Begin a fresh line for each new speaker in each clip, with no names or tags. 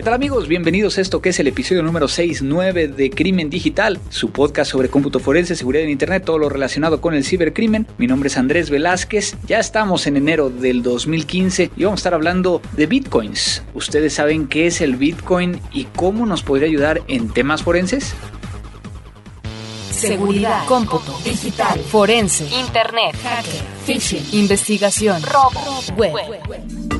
¿Qué tal amigos? Bienvenidos a esto que es el episodio número 69 de Crimen Digital, su podcast sobre cómputo forense, seguridad en Internet, todo lo relacionado con el cibercrimen. Mi nombre es Andrés Velázquez, ya estamos en enero del 2015 y vamos a estar hablando de bitcoins. ¿Ustedes saben qué es el bitcoin y cómo nos podría ayudar en temas forenses?
Seguridad, cómputo, digital, forense, internet, hacker, phishing, investigación, robo, web.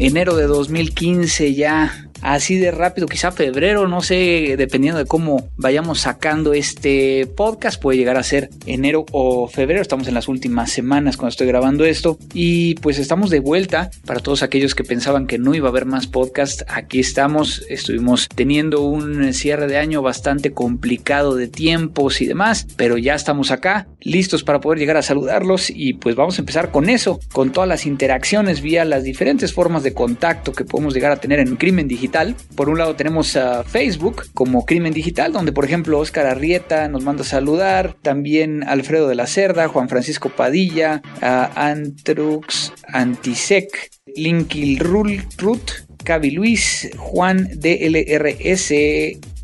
Enero de 2015 ya así de rápido, quizá febrero, no sé, dependiendo de cómo vayamos sacando este podcast, puede llegar a ser enero o febrero, estamos en las últimas semanas cuando estoy grabando esto. Y pues estamos de vuelta. Para todos aquellos que pensaban que no iba a haber más podcast, aquí estamos, estuvimos teniendo un cierre de año bastante complicado de tiempos y demás, pero ya estamos acá, listos para poder llegar a saludarlos. Y pues vamos a empezar con eso, con todas las interacciones vía las diferentes formas de contacto que podemos llegar a tener en Crimen Digital por un lado tenemos a Facebook como Crimen Digital, donde por ejemplo Oscar Arrieta nos manda a saludar, también Alfredo de la Cerda, Juan Francisco Padilla, a Antrux Antisec, Linkil Ruth, Cavi Luis, Juan DLRS,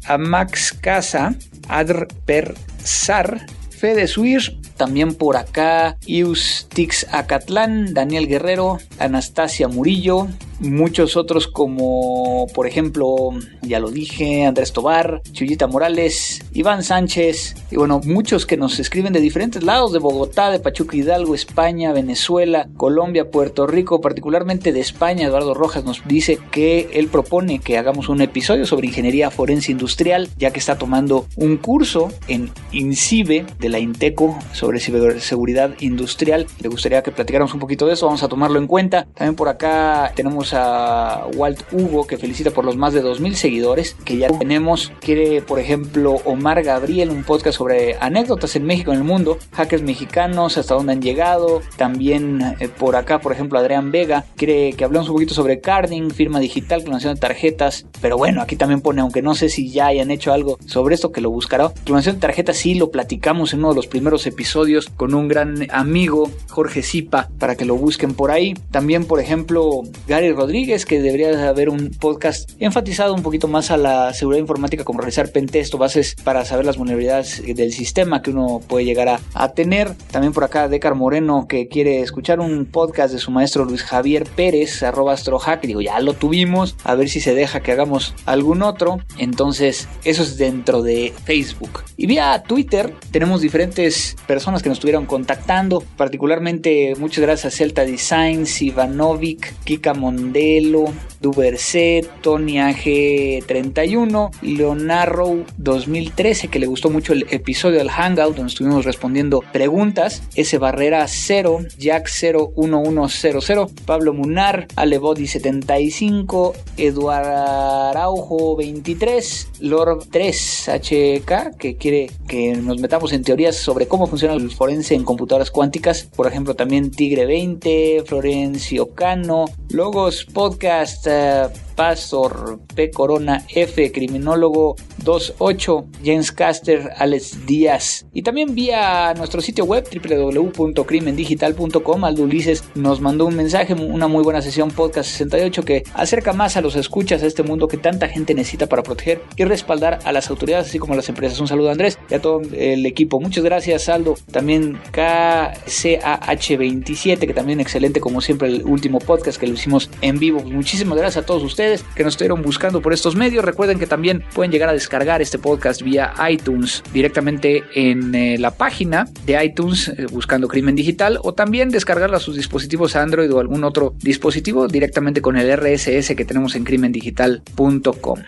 a Max Casa, Adr Persar, Fede Suir, también por acá Ius Tix Acatlán, Daniel Guerrero, Anastasia Murillo, muchos otros como por ejemplo, ya lo dije, Andrés Tobar, Chuyita Morales, Iván Sánchez y bueno, muchos que nos escriben de diferentes lados de Bogotá, de Pachuca Hidalgo, España, Venezuela, Colombia, Puerto Rico, particularmente de España, Eduardo Rojas nos dice que él propone que hagamos un episodio sobre ingeniería forense industrial, ya que está tomando un curso en INCIBE de la INTECO sobre ciberseguridad industrial. Le gustaría que platicáramos un poquito de eso, vamos a tomarlo en cuenta. También por acá tenemos a Walt Hugo que felicita por los más de 2.000 seguidores que ya tenemos. Quiere, por ejemplo, Omar Gabriel, un podcast sobre anécdotas en México, en el mundo, hackers mexicanos, hasta dónde han llegado. También eh, por acá, por ejemplo, Adrián Vega quiere que hablemos un poquito sobre carding, firma digital, clonación de tarjetas. Pero bueno, aquí también pone, aunque no sé si ya hayan hecho algo sobre esto, que lo buscará. Clonación de tarjetas sí lo platicamos en uno de los primeros episodios con un gran amigo, Jorge Zipa, para que lo busquen por ahí. También, por ejemplo, Gary Rodríguez, que debería haber un podcast enfatizado un poquito más a la seguridad informática, como realizar pentest o bases para saber las vulnerabilidades del sistema que uno puede llegar a, tener. También por acá, Decar Moreno, que quiere escuchar un podcast de su maestro Luis Javier Pérez, arroba astrohack. Digo, ya lo tuvimos, a ver si se deja que hagamos algún otro. Entonces, eso es dentro de Facebook. Y vía Twitter tenemos diferentes personas que nos estuvieron contactando, particularmente muchas gracias a Celta Designs, Ivanovic, Kika Mondeo Delo, Duverset, Tony AG31, Leonardo 2013, que le gustó mucho el episodio del Hangout, donde estuvimos respondiendo preguntas, S. Barrera 0, Jack 01100, Pablo Munar, Alebody 75, Eduardo Araujo 23, Lord 3 HK, que quiere que nos metamos en teorías sobre cómo funciona el forense en computadoras cuánticas, por ejemplo también Tigre 20, Florencio Cano, Logos Podcast, uh, Pastor P. Corona F, criminólogo 28, James Caster, Alex Díaz. Y también vía nuestro sitio web www.crimendigital.com. Aldo Ulises nos mandó un mensaje, una muy buena sesión podcast 68 que acerca más a los escuchas a este mundo que tanta gente necesita para proteger y respaldar a las autoridades así como a las empresas. Un saludo a Andrés y a todo el equipo. Muchas gracias Aldo. También KCAH27 que también excelente como siempre el último podcast que lo hicimos en vivo. Muchísimas gracias a todos ustedes que nos estuvieron buscando por estos medios. Recuerden que también pueden llegar a descargar este podcast vía iTunes directamente en eh, la página de iTunes eh, buscando Crimen Digital o también descargarlo a sus dispositivos Android o algún otro dispositivo directamente con el RSS que tenemos en crimendigital.com.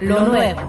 Lo nuevo.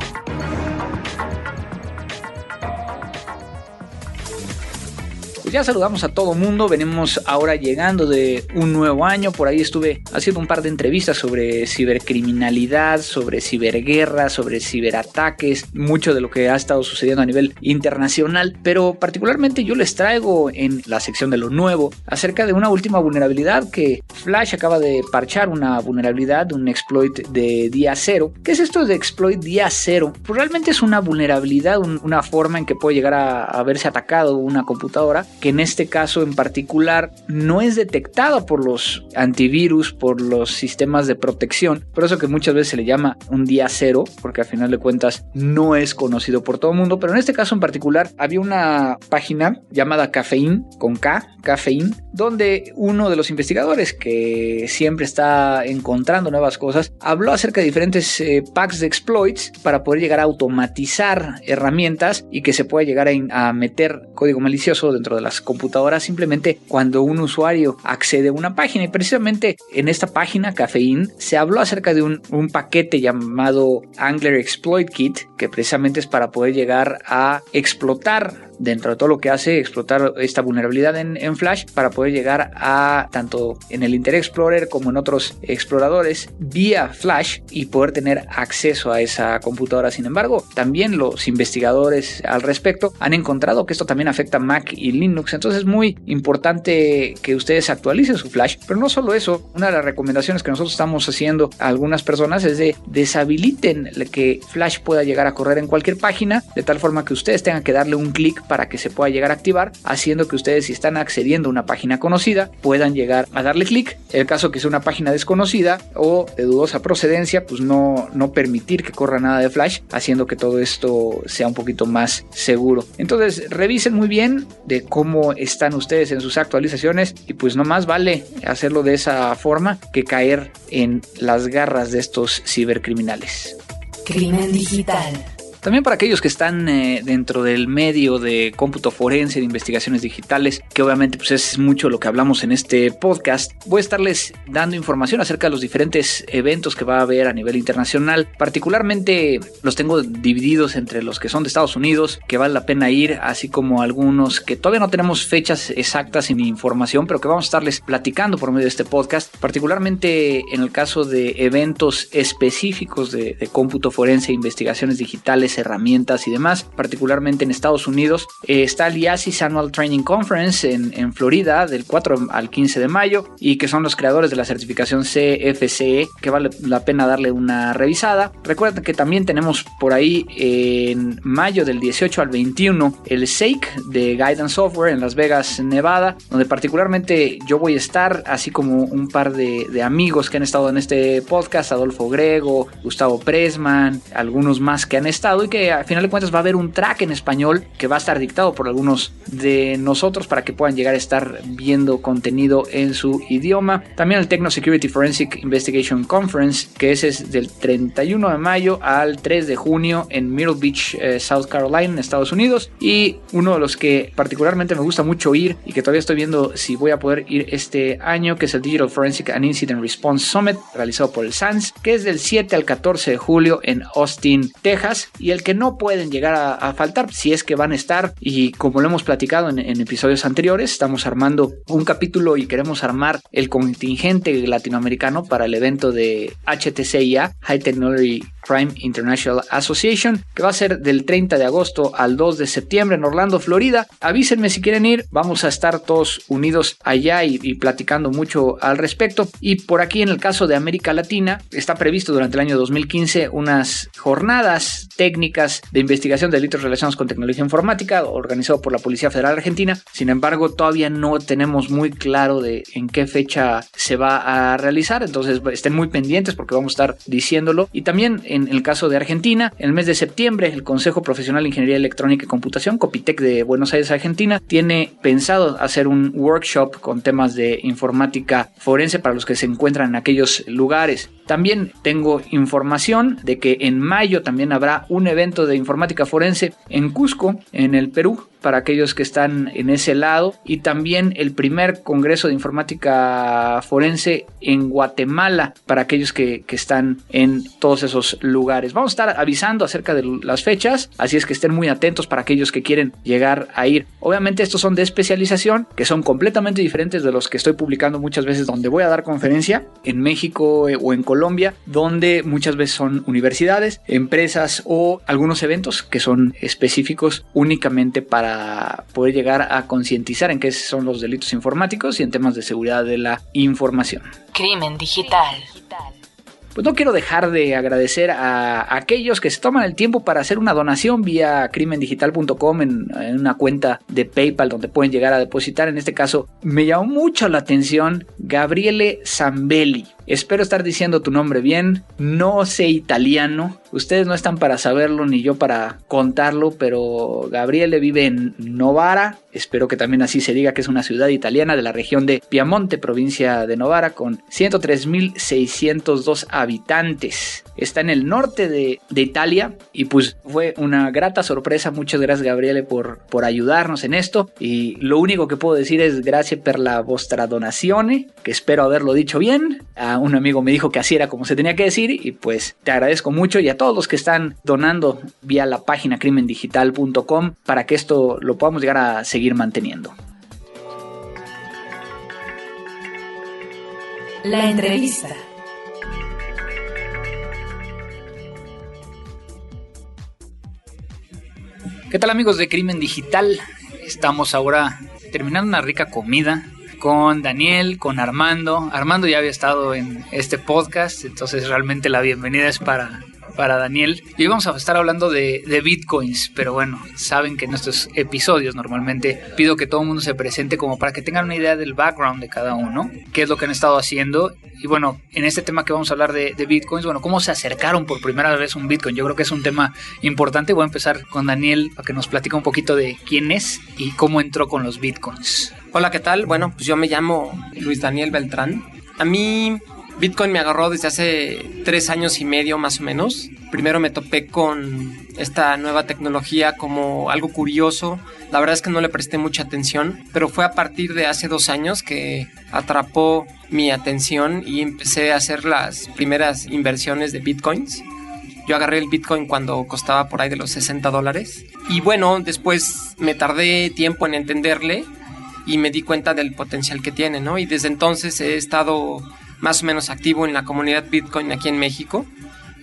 Ya saludamos a todo mundo, venimos ahora llegando de un nuevo año, por ahí estuve haciendo un par de entrevistas sobre cibercriminalidad, sobre ciberguerra, sobre ciberataques, mucho de lo que ha estado sucediendo a nivel internacional, pero particularmente yo les traigo en la sección de lo nuevo acerca de una última vulnerabilidad que Flash acaba de parchar una vulnerabilidad, un exploit de día cero. ¿Qué es esto de exploit día cero? Pues realmente es una vulnerabilidad, una forma en que puede llegar a, a verse atacado una computadora, que en este caso en particular no es detectada por los antivirus, por los sistemas de protección, por eso que muchas veces se le llama un día cero, porque al final de cuentas no es conocido por todo el mundo, pero en este caso en particular había una página llamada Cafeín, con K, Cafeín, donde uno de los investigadores que siempre está encontrando nuevas cosas, habló acerca de diferentes eh, packs de exploits para poder llegar a automatizar herramientas y que se pueda llegar a meter código malicioso dentro de las computadoras simplemente cuando un usuario accede a una página. Y precisamente en esta página, Cafeín, se habló acerca de un, un paquete llamado Angler Exploit Kit, que precisamente es para poder llegar a explotar dentro de todo lo que hace explotar esta vulnerabilidad en, Flash para poder llegar a tanto en el Internet Explorer como en otros exploradores vía Flash y poder tener acceso a esa computadora. Sin embargo, también los investigadores al respecto han encontrado que esto también afecta Mac y Linux. Entonces es muy importante que ustedes actualicen su Flash. Pero no solo eso, una de las recomendaciones que nosotros estamos haciendo a algunas personas es de deshabiliten que Flash pueda llegar a correr en cualquier página de tal forma que ustedes tengan que darle un clic para que se pueda llegar a activar, haciendo que ustedes si están accediendo a una página conocida puedan llegar a darle clic. El caso que sea una página desconocida o de dudosa procedencia, pues no, no permitir que corra nada de Flash, haciendo que todo esto sea un poquito más seguro. Entonces revisen muy bien de cómo están ustedes en sus actualizaciones y pues no más vale hacerlo de esa forma que caer en las garras de estos cibercriminales.
Crimen digital.
También para aquellos que están eh, dentro del medio de cómputo forense, de investigaciones digitales, que obviamente pues es mucho lo que hablamos en este podcast, voy a estarles dando información acerca de los diferentes eventos que va a haber a nivel internacional. Particularmente los tengo divididos entre los que son de Estados Unidos, que vale la pena ir, así como algunos que todavía no tenemos fechas exactas ni información, pero que vamos a estarles platicando por medio de este podcast. Particularmente en el caso de eventos específicos de, de cómputo forense e investigaciones digitales herramientas y demás, particularmente en Estados Unidos. Eh, está el IASIS Annual Training Conference en, en, Florida del 4 al 15 de mayo y que son los creadores de la certificación CFCE que vale la pena darle una revisada. Recuerden que también tenemos por ahí en mayo del 18 al 21 el SAKE de Guidance Software en Las Vegas, Nevada, donde particularmente yo voy a estar, así como un par de, de amigos que han estado en este podcast, Adolfo Grego, Gustavo Presman, algunos más que han estado y que al final de cuentas va a haber un track en español que va a estar dictado por algunos de nosotros para que puedan llegar a estar viendo contenido en su idioma. También el Techno Security Forensic Investigation Conference, que ese es del 31 de mayo al 3 de junio en Myrtle Beach, eh, South Carolina, en Estados Unidos. Y uno de los que particularmente me gusta mucho ir y que todavía estoy viendo si voy a poder ir este año, que es el Digital Forensic and Incident Response Summit, realizado por el SANS, que es del 7 al 14 de julio en Austin, Texas. Y el que no pueden llegar a, a, faltar si es que van a estar y como lo hemos platicado en, en, episodios anteriores estamos armando un capítulo y queremos armar el contingente latinoamericano para el evento de HTCIA High Technology Crime International Association, que va a ser del 30 de agosto al 2 de septiembre en Orlando, Florida. Avísenme si quieren ir, vamos a estar todos unidos allá y, y, platicando mucho al respecto. Y por aquí en el caso de América Latina, está previsto durante el año 2015 unas jornadas técnicas de investigación de delitos relacionados con tecnología informática, organizado por la Policía Federal Argentina. Sin embargo, todavía no tenemos muy claro de en qué fecha se va a realizar, entonces estén muy pendientes porque vamos a estar diciéndolo. Y también en el caso de Argentina, en el mes de septiembre, el Consejo Profesional de Ingeniería Electrónica y Computación, Copitec de Buenos Aires, Argentina, tiene pensado hacer un workshop con temas de informática forense para los que se encuentran en aquellos lugares. También tengo información de que en mayo también habrá un evento de informática forense en Cusco, en el Perú, para aquellos que están en ese lado y también el primer Congreso de Informática Forense en Guatemala para aquellos que, que, están en todos esos lugares. Vamos a estar avisando acerca de las fechas, así es que estén muy atentos para aquellos que quieren llegar a ir. Obviamente estos son de especialización, que son completamente diferentes de los que estoy publicando muchas veces donde voy a dar conferencia en México eh, o en Colombia, donde muchas veces son universidades, empresas o algunos eventos que son específicos únicamente para poder llegar a concientizar en qué son los delitos informáticos y en temas de seguridad de la información.
Crimen digital
pues no quiero dejar de agradecer a aquellos que se toman el tiempo para hacer una donación vía crimendigital.com en, en, una cuenta de PayPal donde pueden llegar a depositar. En este caso, me llamó mucho la atención Gabriele Zambelli. Espero estar diciendo tu nombre bien. No sé italiano. Ustedes no están para saberlo ni yo para contarlo, pero Gabriele vive en Novara. Espero que también así se diga que es una ciudad italiana de la región de Piamonte, provincia de Novara, con 103.602 habitantes. Está en el norte de, de, Italia y pues fue una grata sorpresa. Muchas gracias Gabriele por, por ayudarnos en esto. Y lo único que puedo decir es gracias per la vostra donazione, que espero haberlo dicho bien. A un amigo me dijo que así era como se tenía que decir y pues te agradezco mucho y a todos los que están donando vía la página crimendigital.com para que esto lo podamos llegar a seguir manteniendo.
La entrevista.
¿Qué tal amigos de Crimen Digital? Estamos ahora terminando una rica comida con Daniel, con Armando. Armando ya había estado en este podcast, entonces realmente la bienvenida es para, para Daniel. Y vamos a estar hablando de, de, bitcoins, pero bueno, saben que en estos episodios normalmente pido que todo el mundo se presente como para que tengan una idea del background de cada uno, qué es lo que han estado haciendo. Y bueno, en este tema que vamos a hablar de, bitcoins, bueno, cómo se acercaron por primera vez un bitcoin. Yo creo que es un tema importante. Voy a empezar con Daniel para que nos platique un poquito de quién es y cómo entró con los bitcoins.
Hola, ¿qué tal? Bueno, pues yo me llamo Luis Daniel Beltrán. A mí Bitcoin me agarró desde hace tres años y medio más o menos. Primero me topé con esta nueva tecnología como algo curioso. La verdad es que no le presté mucha atención, pero fue a partir de hace dos años que atrapó mi atención y empecé a hacer las primeras inversiones de Bitcoins. Yo agarré el Bitcoin cuando costaba por ahí de los 60 dólares. Y bueno, después me tardé tiempo en entenderle y me di cuenta del potencial que tiene, ¿no? Y desde entonces he estado más o menos activo en la comunidad Bitcoin aquí en México.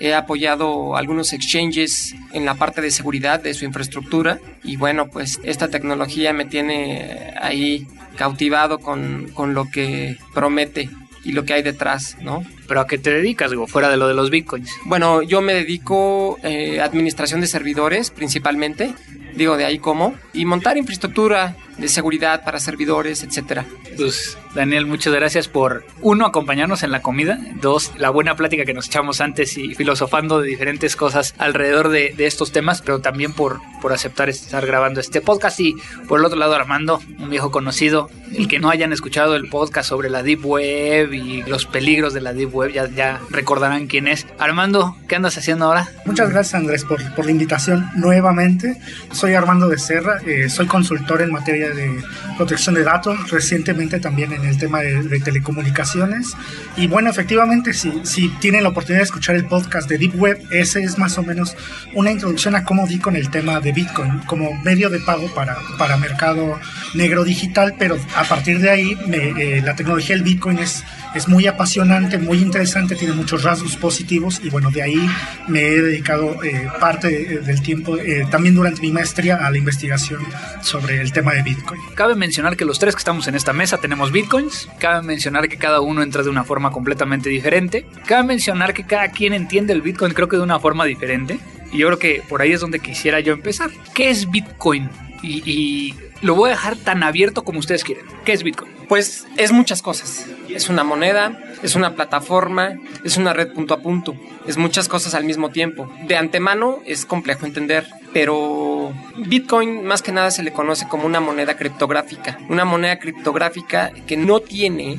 He apoyado algunos exchanges en la parte de seguridad de su infraestructura y bueno, pues esta tecnología me tiene ahí cautivado con, con lo que promete y lo que hay detrás, ¿no?
¿Pero a qué te dedicas, digo, fuera de lo de los bitcoins?
Bueno, yo me dedico a eh, administración de servidores principalmente, digo de ahí cómo, y montar infraestructura de seguridad para servidores, etcétera.
Pues Daniel, muchas gracias por uno acompañarnos en la comida, dos la buena plática que nos echamos antes y filosofando de diferentes cosas alrededor de, de, estos temas, pero también por por aceptar estar grabando este podcast y por el otro lado Armando, un viejo conocido, el que no hayan escuchado el podcast sobre la deep web y los peligros de la deep web ya ya recordarán quién es. Armando, ¿qué andas haciendo ahora?
Muchas gracias Andrés por, por la invitación nuevamente. Soy Armando de Serra, eh, soy consultor en materia de protección de datos, recientemente también en el tema de, de telecomunicaciones. Y bueno, efectivamente, si, si, tienen la oportunidad de escuchar el podcast de Deep Web, ese es más o menos una introducción a cómo di con el tema de Bitcoin como medio de pago para, para mercado negro digital, pero a partir de ahí me, eh, la tecnología del Bitcoin es, es muy apasionante, muy interesante, tiene muchos rasgos positivos y bueno, de ahí me he dedicado eh, parte del tiempo, eh, también durante mi maestría, a la investigación sobre el tema de Bitcoin.
Cabe mencionar que los tres que estamos en esta mesa tenemos Bitcoins, cabe mencionar que cada uno entra de una forma completamente diferente, cabe mencionar que cada quien entiende el Bitcoin creo que de una forma diferente y yo creo que por ahí es donde quisiera yo empezar. ¿Qué es Bitcoin? Y, y lo voy a dejar tan abierto como ustedes quieren. ¿Qué es Bitcoin?
Pues es muchas cosas. Es una moneda, es una plataforma, es una red punto a punto, es muchas cosas al mismo tiempo. De antemano es complejo entender, pero Bitcoin más que nada se le conoce como una moneda criptográfica. Una moneda criptográfica que no tiene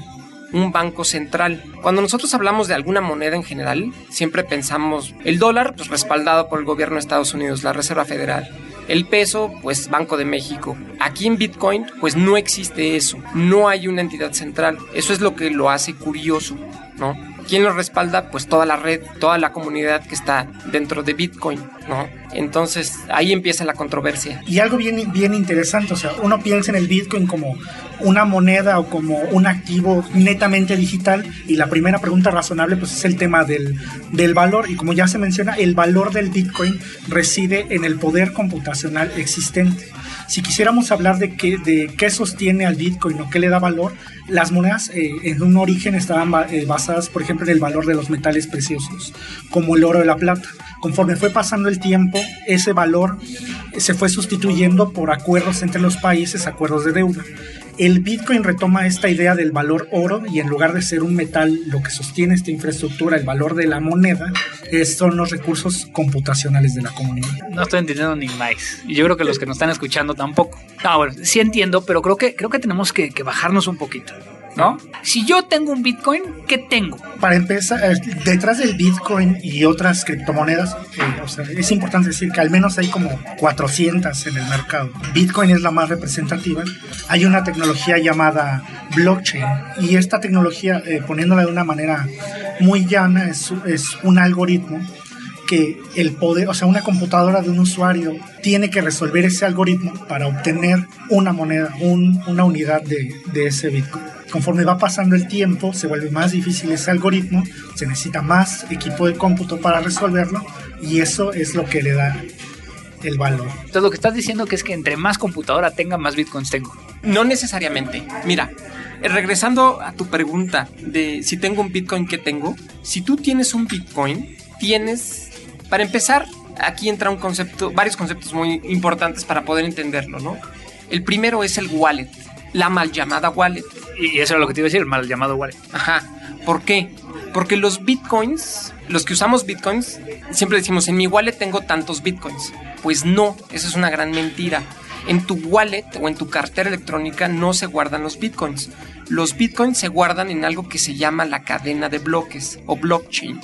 un banco central. Cuando nosotros hablamos de alguna moneda en general, siempre pensamos el dólar, pues respaldado por el gobierno de Estados Unidos, la Reserva Federal. El peso, pues Banco de México. Aquí en Bitcoin, pues no existe eso. No hay una entidad central. Eso es lo que lo hace curioso, ¿no? ¿Quién lo respalda? Pues toda la red, toda la comunidad que está dentro de Bitcoin, ¿no? Entonces ahí empieza la controversia.
Y algo bien, bien interesante, o sea, uno piensa en el Bitcoin como una moneda o como un activo netamente digital y la primera pregunta razonable pues es el tema del, del valor y como ya se menciona, el valor del Bitcoin reside en el poder computacional existente. Si quisiéramos hablar de qué, de qué sostiene al Bitcoin o qué le da valor, las monedas eh, en un origen estaban eh, basadas, por ejemplo, en el valor de los metales preciosos, como el oro y la plata. Conforme fue pasando el tiempo, ese valor se fue sustituyendo por acuerdos entre los países, acuerdos de deuda el Bitcoin retoma esta idea del valor oro y en lugar de ser un metal, lo que sostiene esta infraestructura, el valor de la moneda, son los recursos computacionales de la comunidad.
No estoy entendiendo ni más. Y yo creo que los que nos están escuchando tampoco. Ah, bueno, sí entiendo, pero creo que, creo que tenemos que bajarnos un poquito. ¿No? Si yo tengo un Bitcoin, ¿qué tengo?
Para empezar, eh, detrás del Bitcoin y otras criptomonedas, eh, es importante decir que al menos hay como 400 en el mercado. Bitcoin es la más representativa. Hay una tecnología llamada blockchain y esta tecnología, eh, poniéndola de una manera muy llana, es, un algoritmo que el poder, o sea, una computadora de un usuario tiene que resolver ese algoritmo para obtener una moneda, una unidad de ese Bitcoin conforme va pasando el tiempo, se vuelve más difícil ese algoritmo, se necesita más equipo de cómputo para resolverlo y eso es lo que le da el valor.
Entonces lo que estás diciendo que es que entre más computadora tenga, más bitcoins tengo.
No necesariamente. Mira, eh, regresando a tu pregunta de si tengo un bitcoin, ¿qué tengo? Si tú tienes un bitcoin, tienes, para empezar, aquí entra un concepto, varios conceptos muy importantes para poder entenderlo, ¿no? El primero es el wallet la mal llamada wallet.
Y eso es lo que te iba a decir, el mal llamado wallet.
Ajá. ¿Por qué? Porque los bitcoins, los que usamos bitcoins, siempre decimos, en mi wallet tengo tantos bitcoins. Pues no, eso es una gran mentira. En tu wallet o en tu cartera electrónica no se guardan los bitcoins. Los bitcoins se guardan en algo que se llama la cadena de bloques o blockchain.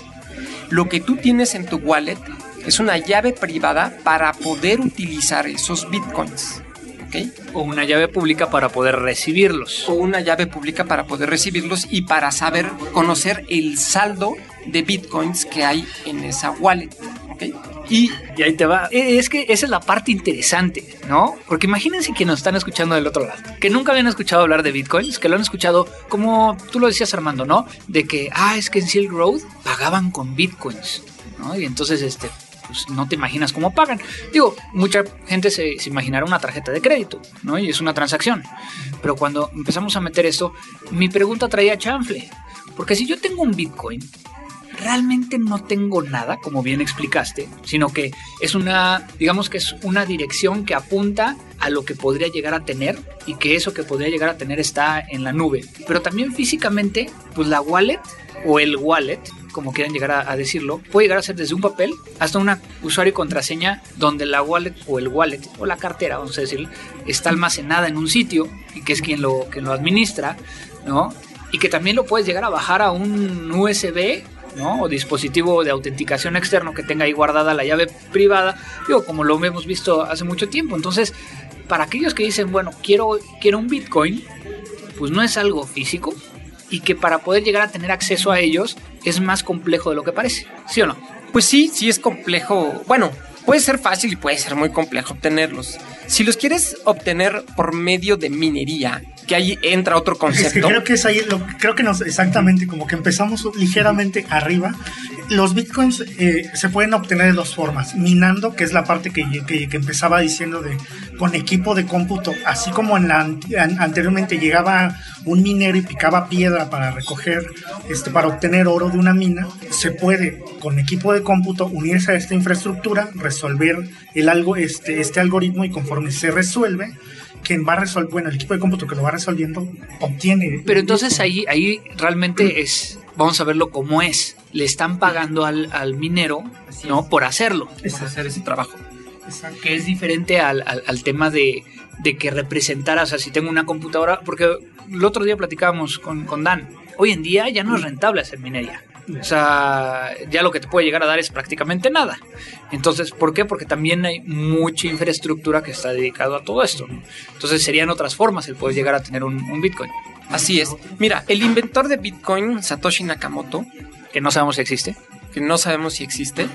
Lo que tú tienes en tu wallet es una llave privada para poder utilizar esos bitcoins.
O una llave pública para poder recibirlos.
O una llave pública para poder recibirlos y para saber conocer el saldo de bitcoins que hay en esa wallet.
Y, y, ahí te va. E, es que esa es la parte interesante, ¿no? Porque imagínense que nos están escuchando del otro lado, que nunca habían escuchado hablar de bitcoins, que lo han escuchado como tú lo decías Armando, ¿no? De que, ah, es que en Silk Road pagaban con bitcoins, ¿no? Y entonces, este, pues no te imaginas cómo pagan. Digo, mucha gente se, imaginará una tarjeta de crédito, ¿no? Y es una transacción. Pero cuando empezamos a meter esto, mi pregunta traía chanfle. Porque si yo tengo un Bitcoin, realmente no tengo nada, como bien explicaste, sino que es una, digamos que es una dirección que apunta a lo que podría llegar a tener y que eso que podría llegar a tener está en la nube. Pero también físicamente, pues la wallet o el wallet como quieran llegar a, decirlo, puede llegar a ser desde un papel hasta un usuario y contraseña donde la wallet o el wallet o la cartera, vamos a decir, está almacenada en un sitio y que es quien lo, lo administra, ¿no? Y que también lo puedes llegar a bajar a un USB ¿no? O dispositivo de autenticación externo que tenga ahí guardada la llave privada, digo, como lo hemos visto hace mucho tiempo. Entonces, para aquellos que dicen, bueno, quiero, quiero un Bitcoin, pues no es algo físico, y que para poder llegar a tener acceso a ellos es más complejo de lo que parece, ¿sí o no?
Pues sí, sí es complejo. Bueno, puede ser fácil y puede ser muy complejo obtenerlos. Si los quieres obtener por medio de minería, que ahí entra otro concepto.
creo que es ahí, lo, creo que nos, exactamente, como que empezamos ligeramente arriba. Los bitcoins eh, se pueden obtener de dos formas. Minando, que es la parte que, que, empezaba diciendo de con equipo de cómputo, así como en la anteriormente llegaba un minero y picaba piedra para recoger, este, para obtener oro de una mina, se puede con equipo de cómputo unirse a esta infraestructura, resolver el algo, este, este algoritmo y conforme se resuelve, quien va a resolver, bueno, el equipo de cómputo que lo va resolviendo obtiene.
Pero entonces ahí, ahí realmente es, vamos a verlo como es. Le están pagando al, al minero, ¿no? Por hacerlo.
Por hacer ese trabajo.
Que es diferente al, al, tema de, de, que representara, o sea, si tengo una computadora, porque el otro día platicábamos con, con Dan, hoy en día ya no es rentable hacer minería. O sea, ya lo que te puede llegar a dar es prácticamente nada. Entonces, ¿por qué? Porque también hay mucha infraestructura que está dedicada a todo esto. Entonces, serían otras formas el poder llegar a tener un, Bitcoin.
Así es. Mira, el inventor de Bitcoin, Satoshi Nakamoto,
que no sabemos si existe,
que no sabemos si existe,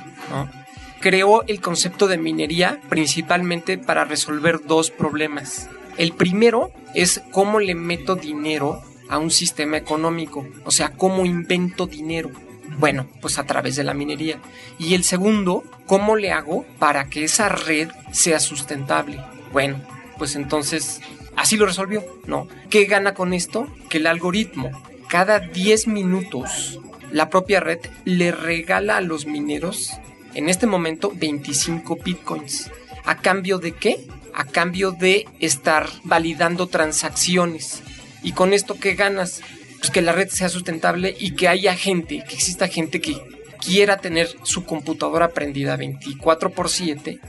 creó el concepto de minería principalmente para resolver dos problemas. El primero es cómo le meto dinero a un sistema económico, o sea, cómo invento dinero. Bueno, pues a través de la minería. Y el segundo, ¿cómo le hago para que esa red sea sustentable? Bueno, pues entonces así lo resolvió, ¿no? ¿Qué gana con esto? Que el algoritmo cada 10 minutos la propia red le regala a los mineros en este momento 25 bitcoins. ¿A cambio de qué? A cambio de estar validando transacciones. ¿Y con esto qué ganas? Pues que la red sea sustentable y que haya gente, que exista gente que quiera tener su computadora prendida 24 por 7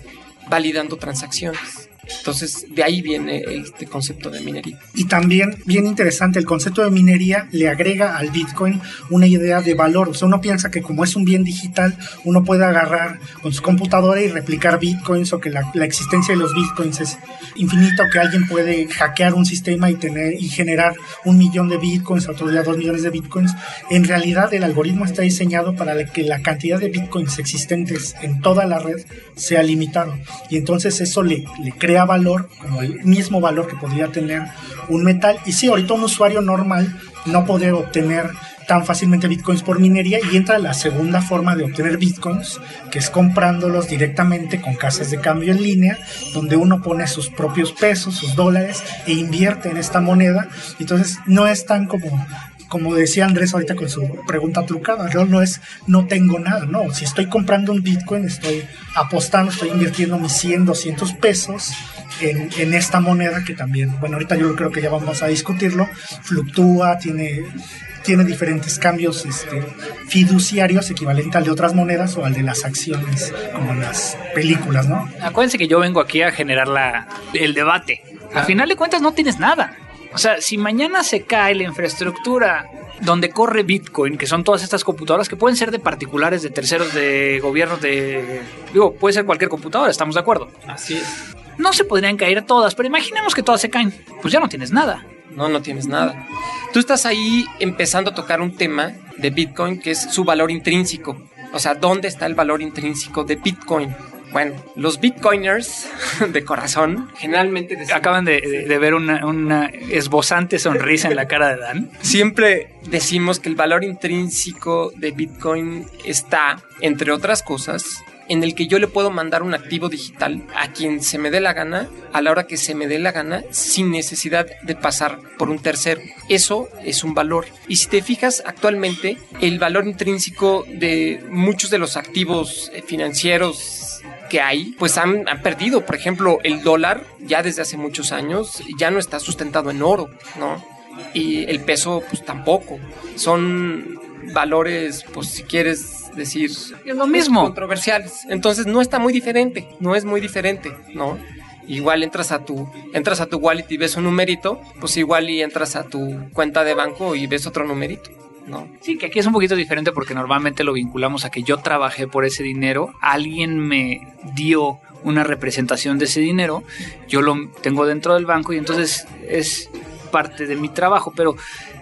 validando transacciones. Entonces, de ahí viene este concepto de minería.
Y también, bien interesante, el concepto de minería le agrega al Bitcoin una idea de valor. O sea, uno piensa que como es un bien digital, uno puede agarrar con su computadora y replicar Bitcoins o que la, existencia de los Bitcoins es infinita o que alguien puede hackear un sistema y, tener, y generar un millón de Bitcoins, otro día dos millones de Bitcoins. En realidad, el algoritmo está diseñado para que la cantidad de Bitcoins existentes en toda la red sea limitado. Y entonces eso le, le crea valor, el mismo valor que podría tener un metal. Y sí, ahorita un usuario normal no puede obtener tan fácilmente bitcoins por minería y entra la segunda forma de obtener bitcoins, que es comprándolos directamente con casas de cambio en línea, donde uno pone sus propios pesos, sus dólares e invierte en esta moneda. Entonces no es tan como como decía Andrés ahorita con su pregunta trucada, no, no es no tengo nada, no, si estoy comprando un Bitcoin, estoy apostando, estoy invirtiendo mis 100, 200 pesos en, en, esta moneda que también, bueno, ahorita yo creo que ya vamos a discutirlo, fluctúa, tiene, tiene diferentes cambios este, fiduciarios equivalente al de otras monedas o al de las acciones, como en las películas, ¿no?
Acuérdense que yo vengo aquí a generar la, el debate. Al final de cuentas no tienes nada. O sea, si mañana se cae la infraestructura donde corre Bitcoin, que son todas estas computadoras que pueden ser de particulares, de terceros, de gobiernos, de... Digo, puede ser cualquier computadora, estamos de acuerdo.
Así es.
No se podrían caer todas, pero imaginemos que todas se caen. Pues ya no tienes nada.
No, no tienes nada. Tú estás ahí empezando a tocar un tema de Bitcoin que es su valor intrínseco. O sea, ¿dónde está el valor intrínseco de Bitcoin? Bueno, los bitcoiners de corazón generalmente
acaban de, ver una, esbozante sonrisa en la cara de Dan.
Siempre decimos que el valor intrínseco de Bitcoin está, entre otras cosas, en el que yo le puedo mandar un activo digital a quien se me dé la gana, a la hora que se me dé la gana, sin necesidad de pasar por un tercero. Eso es un valor. Y si te fijas, actualmente el valor intrínseco de muchos de los activos financieros que hay, pues han, perdido. Por ejemplo, el dólar ya desde hace muchos años ya no está sustentado en oro, ¿no? Y el peso, pues tampoco. Son valores, pues si quieres decir...
Es lo mismo.
Controversiales. Entonces no está muy diferente, no es muy diferente, ¿no? Igual entras a tu entras a tu wallet y ves un numerito, pues igual y entras a tu cuenta de banco y ves otro numerito. ¿No?
Sí, que aquí es un poquito diferente porque normalmente lo vinculamos a que yo trabajé por ese dinero, alguien me dio una representación de ese dinero, yo lo tengo dentro del banco y entonces es parte de mi trabajo, pero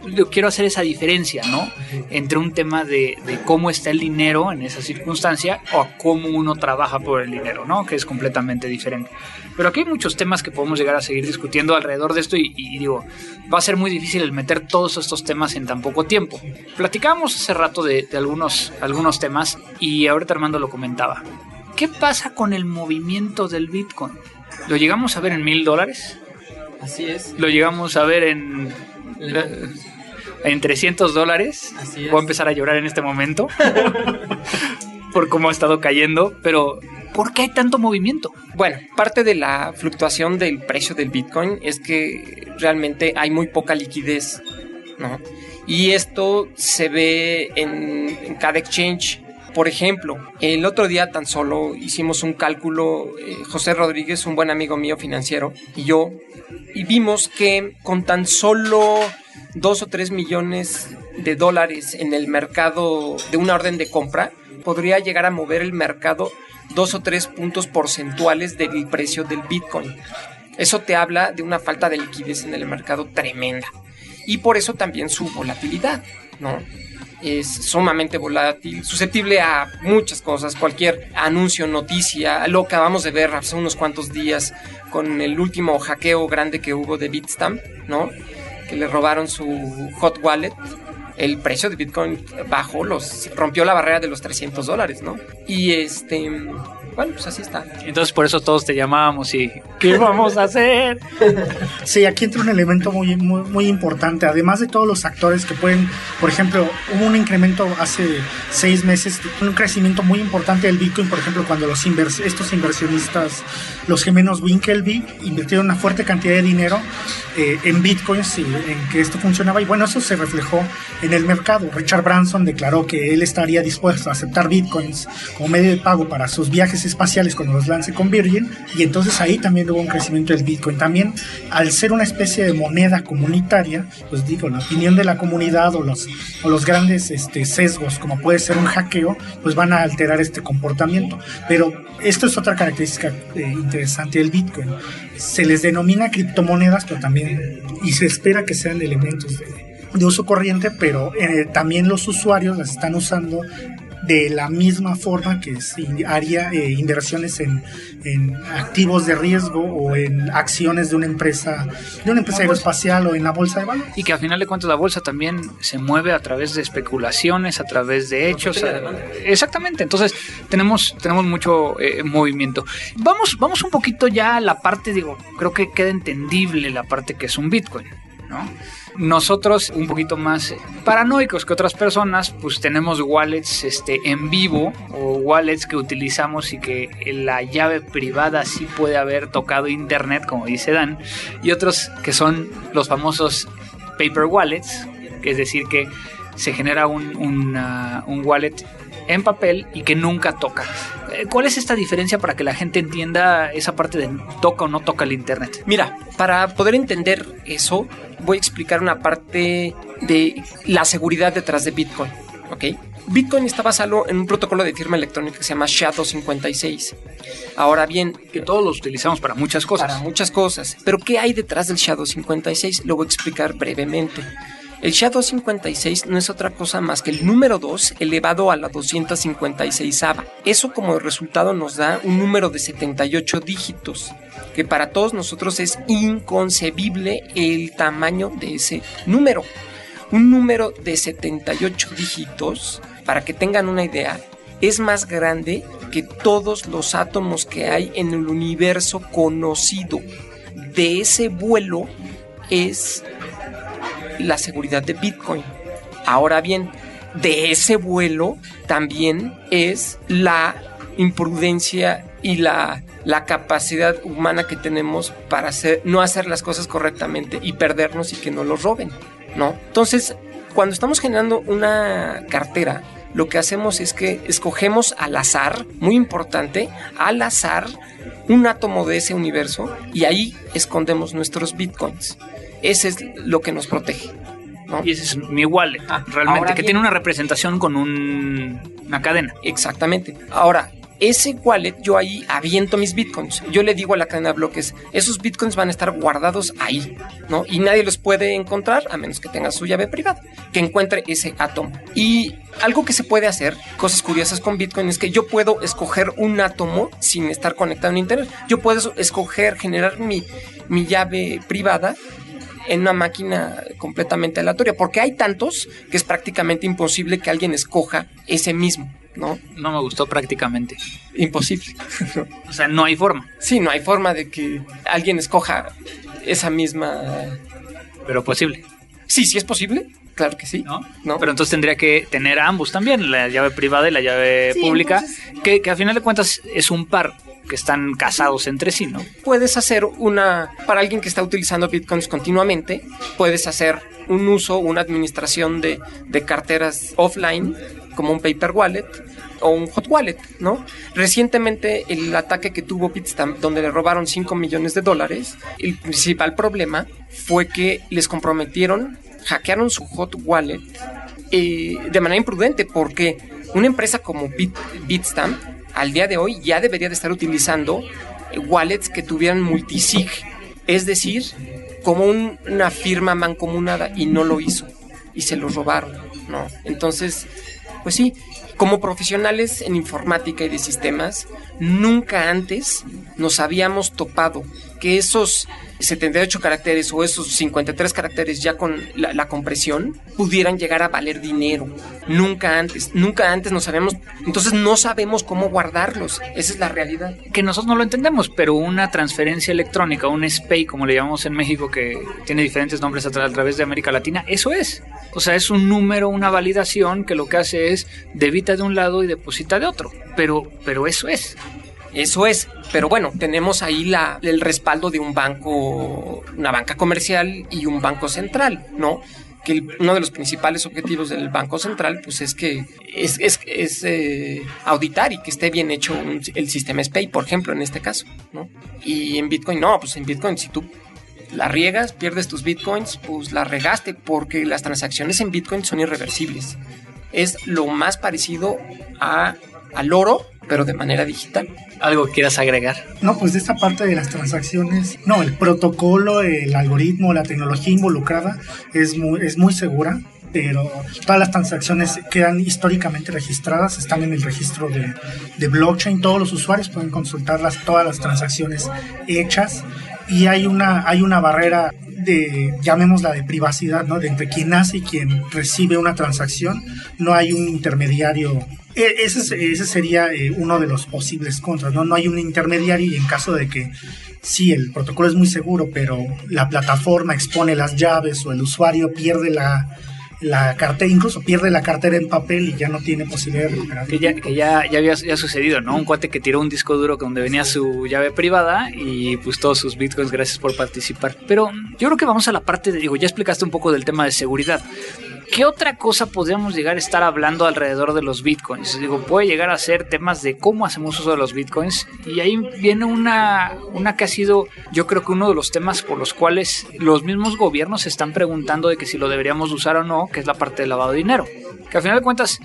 yo quiero hacer esa diferencia, ¿no? Entre un tema de, cómo está el dinero en esa circunstancia o cómo uno trabaja por el dinero, ¿no? Que es completamente diferente. Pero aquí hay muchos temas que podemos llegar a seguir discutiendo alrededor de esto y, digo, va a ser muy difícil el meter todos estos temas en tan poco tiempo. Platicábamos hace rato de, algunos, algunos temas y ahorita Armando lo comentaba. ¿Qué pasa con el movimiento del Bitcoin? ¿Lo llegamos a ver en mil dólares?
Así es.
¿Lo llegamos a ver en en 300 dólares. Voy a empezar a llorar en este momento por cómo ha estado cayendo, pero ¿por qué hay tanto movimiento?
Bueno, parte de la fluctuación del precio del Bitcoin es que realmente hay muy poca liquidez, ¿no? Y esto se ve en, cada exchange. Por ejemplo, el otro día tan solo hicimos un cálculo, eh, José Rodríguez, un buen amigo mío financiero, y yo, y vimos que con tan solo dos o tres millones de dólares en el mercado de una orden de compra podría llegar a mover el mercado dos o tres puntos porcentuales del precio del Bitcoin. Eso te habla de una falta de liquidez en el mercado tremenda. Y por eso también su volatilidad, ¿no? Es sumamente volátil, susceptible a muchas cosas, cualquier anuncio, noticia, lo que acabamos de ver hace unos cuantos días con el último hackeo grande que hubo de Bitstamp, ¿no? Le robaron su hot wallet el precio de Bitcoin bajó, los rompió la barrera de los 300 dólares, ¿no? Y este, bueno, pues así está.
Entonces por eso todos te llamábamos y ¿qué vamos a hacer?
Sí, aquí entra un elemento muy, muy, muy importante, además de todos los actores que pueden, por ejemplo, hubo un incremento hace seis meses, un crecimiento muy importante del Bitcoin, por ejemplo, cuando los invers estos inversionistas, los gemelos Winklevi, invirtieron una fuerte cantidad de dinero eh, en Bitcoins y en que esto funcionaba, y bueno, eso se reflejó en el mercado. Richard Branson declaró que él estaría dispuesto a aceptar Bitcoins como medio de pago para sus viajes espaciales cuando los lance con Virgin y entonces ahí también hubo un crecimiento del Bitcoin. También al ser una especie de moneda comunitaria, pues digo, la opinión de la comunidad o los, o los grandes este, sesgos como puede ser un hackeo, pues van a alterar este comportamiento. Pero esto es otra característica eh, interesante del Bitcoin. Se les denomina criptomonedas, pero también, y se espera que sean elementos de, de uso corriente, pero eh, también los usuarios las están usando de la misma forma que si haría eh, inversiones en, en, activos de riesgo o en acciones de una empresa de una empresa aeroespacial o en la bolsa de valores.
Y que al final de cuentas la bolsa también se mueve a través de especulaciones, a través de hechos. exactamente, entonces tenemos, tenemos mucho eh, movimiento. Vamos, vamos un poquito ya a la parte, digo, creo que queda entendible la parte que es un Bitcoin, ¿no? Nosotros, un poquito más paranoicos que otras personas, pues tenemos wallets este, en vivo o wallets que utilizamos y que la llave privada sí puede haber tocado internet, como dice Dan, y otros que son los famosos paper wallets, es decir, que se genera un, un wallet en papel y que nunca toca. Eh, ¿Cuál es esta diferencia para que la gente entienda esa parte de toca o no toca el Internet?
Mira, para poder entender eso, voy a explicar una parte de la seguridad detrás de Bitcoin. ¿ok? Bitcoin está basado en un protocolo de firma electrónica que se llama SHA-256. Ahora bien,
que todos los utilizamos para muchas cosas.
Para muchas cosas. Pero ¿qué hay detrás del SHA-256? Lo voy a explicar brevemente. El SHA-256 no es otra cosa más que el número 2 elevado a la 256 ava. Eso como resultado nos da un número de 78 dígitos, que para todos nosotros es inconcebible el tamaño de ese número. Un número de 78 dígitos, para que tengan una idea, es más grande que todos los átomos que hay en el universo conocido. De ese vuelo es la seguridad de Bitcoin. Ahora bien, de ese vuelo también es la imprudencia y la, la capacidad humana que tenemos para hacer, no hacer las cosas correctamente y perdernos y que no los roben, ¿no? Entonces, cuando estamos generando una cartera, lo que hacemos es que escogemos al azar, muy importante, al azar un átomo de ese universo y ahí escondemos nuestros bitcoins. Ese es lo que nos protege.
Y ese es mi wallet, ah, realmente, que tiene una representación con una cadena.
Exactamente. Ahora, ese wallet yo ahí aviento mis bitcoins. Yo le digo a la cadena de bloques, esos bitcoins van a estar guardados ahí, ¿no? Y nadie los puede encontrar a menos que tenga su llave privada, que encuentre ese átomo. Y algo que se puede hacer, cosas curiosas con bitcoin, es que yo puedo escoger un átomo sin estar conectado en internet. Yo puedo escoger generar mi, mi llave privada en una máquina completamente aleatoria, porque hay tantos que es prácticamente imposible que alguien escoja ese mismo. ¿no?
No me gustó prácticamente.
Imposible.
o sea, no hay forma.
Sí, no hay forma de que alguien escoja esa misma...
Pero posible.
Sí, sí es posible. Claro que sí.
¿No? ¿No? Pero entonces tendría que tener ambos también, la llave privada y la llave pública, que, que a final de cuentas es un par que están casados entre sí, ¿no?
Puedes hacer una, para alguien que está utilizando bitcoins continuamente, puedes hacer un uso, una administración de, de carteras offline, como un paper wallet, o un hot wallet, ¿no? Recientemente el ataque que tuvo Bitstamp, donde le robaron 5 millones de dólares, el principal problema fue que les comprometieron, hackearon su hot wallet eh, de manera imprudente, porque una empresa como Bitstamp al día de hoy ya debería de estar utilizando wallets que tuvieran multisig, es decir, como una firma mancomunada y no lo hizo y se lo robaron, ¿no? Entonces, pues sí, como profesionales en informática y de sistemas, nunca antes nos habíamos topado que esos 78 caracteres o esos 53 caracteres ya con la, compresión pudieran llegar a valer dinero. Nunca antes, nunca antes no sabemos, entonces no sabemos cómo guardarlos. Esa es la realidad.
Que nosotros no lo entendemos, pero una transferencia electrónica, un SPAY como le llamamos en México, que tiene diferentes nombres a, a través de América Latina, eso es. O sea, es un número, una validación que lo que hace es debita de un lado y deposita de otro. Pero, pero eso es.
Eso es, pero bueno, tenemos ahí la, el respaldo de un banco, una banca comercial y un banco central, ¿no? que uno de los principales objetivos del Banco Central pues es que es, es, eh, auditar y que esté bien hecho el sistema SPAY, por ejemplo, en este caso, ¿no? Y en Bitcoin no, pues en Bitcoin si tú la riegas, pierdes tus Bitcoins, pues la regaste porque las transacciones en Bitcoin son irreversibles. Es lo más parecido a, al oro, pero de manera digital.
¿Algo quieras agregar?
No, pues de esta parte de las transacciones, no, el protocolo, el algoritmo, la tecnología involucrada es muy, es muy segura pero todas las transacciones quedan históricamente registradas, están en el registro de, de, blockchain, todos los usuarios pueden consultarlas, todas las transacciones hechas y hay una, hay una barrera de, llamémosla de privacidad, ¿no? De entre quien hace y quien recibe una transacción, no hay un intermediario e, ese, ese sería eh, uno de los posibles contras, ¿no? No hay un intermediario y en caso de que sí, el protocolo es muy seguro, pero la plataforma expone las llaves o el usuario pierde la, la cartera, incluso pierde la cartera en papel y ya no tiene posibilidad de recuperar.
Que ya, que ya, ya había ya sucedido, ¿no? Un cuate que tiró un disco duro donde venía su llave privada y pues todos sus bitcoins, gracias por participar. Pero yo creo que vamos a la parte, de, digo, ya explicaste un poco del tema de seguridad. ¿Qué otra cosa podríamos llegar a estar hablando alrededor de los bitcoins? Digo, puede llegar a ser temas de cómo hacemos uso de los bitcoins. Y ahí viene una, una que ha sido, yo creo que uno de los temas por los cuales los mismos gobiernos se están preguntando de que si lo deberíamos usar o no, que es la parte del lavado de dinero. Que al final de cuentas,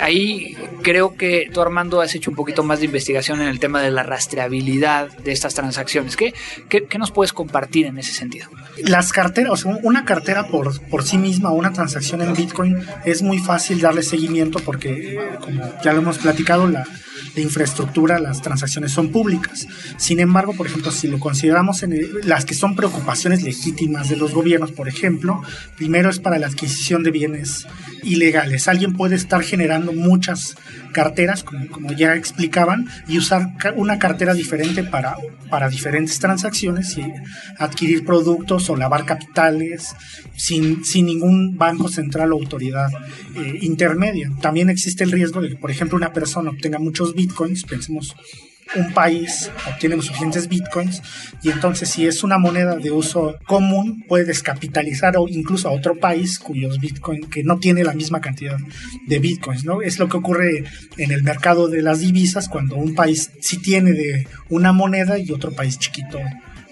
ahí creo que tú Armando has hecho un poquito más de investigación en el tema de la rastreabilidad de estas transacciones. ¿Qué, qué, nos puedes compartir en ese sentido?
Las carteras, o sea, una cartera por, por sí misma, una transacción en Bitcoin, es muy fácil darle seguimiento porque, como ya lo hemos platicado, la, de infraestructura, las transacciones son públicas. Sin embargo, por ejemplo, si lo consideramos en las que son preocupaciones legítimas de los gobiernos, por ejemplo, primero es para la adquisición de bienes ilegales. Alguien puede estar generando muchas carteras, como, ya explicaban, y usar una cartera diferente para, para diferentes transacciones y adquirir productos o lavar capitales sin, sin ningún banco central o autoridad eh, intermedia. También existe el riesgo de que, por ejemplo, una persona obtenga muchos bitcoins, pensemos un país obtiene suficientes bitcoins y entonces si es una moneda de uso común puede descapitalizar o incluso a otro país cuyos bitcoins que no tiene la misma cantidad de bitcoins, ¿no? Es lo que ocurre en el mercado de las divisas cuando un país sí tiene de una moneda y otro país chiquito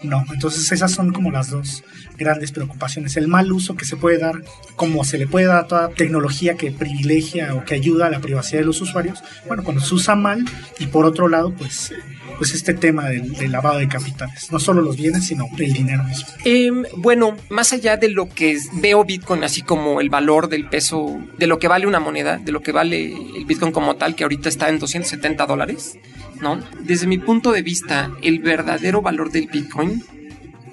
no. Entonces esas son como las dos grandes preocupaciones. El mal uso que se puede dar, como se le puede dar a toda tecnología que privilegia o que ayuda a la privacidad de los usuarios, bueno, cuando se usa mal y por otro lado, pues, pues este tema del, lavado de capitales, no solo los bienes, sino el dinero mismo.
Em, bueno, más allá de lo que veo Bitcoin, así como el valor del peso, de lo que vale una moneda, de lo que vale el Bitcoin como tal, que ahorita está en 270 dólares, ¿no? Desde mi punto de vista, el verdadero valor del Bitcoin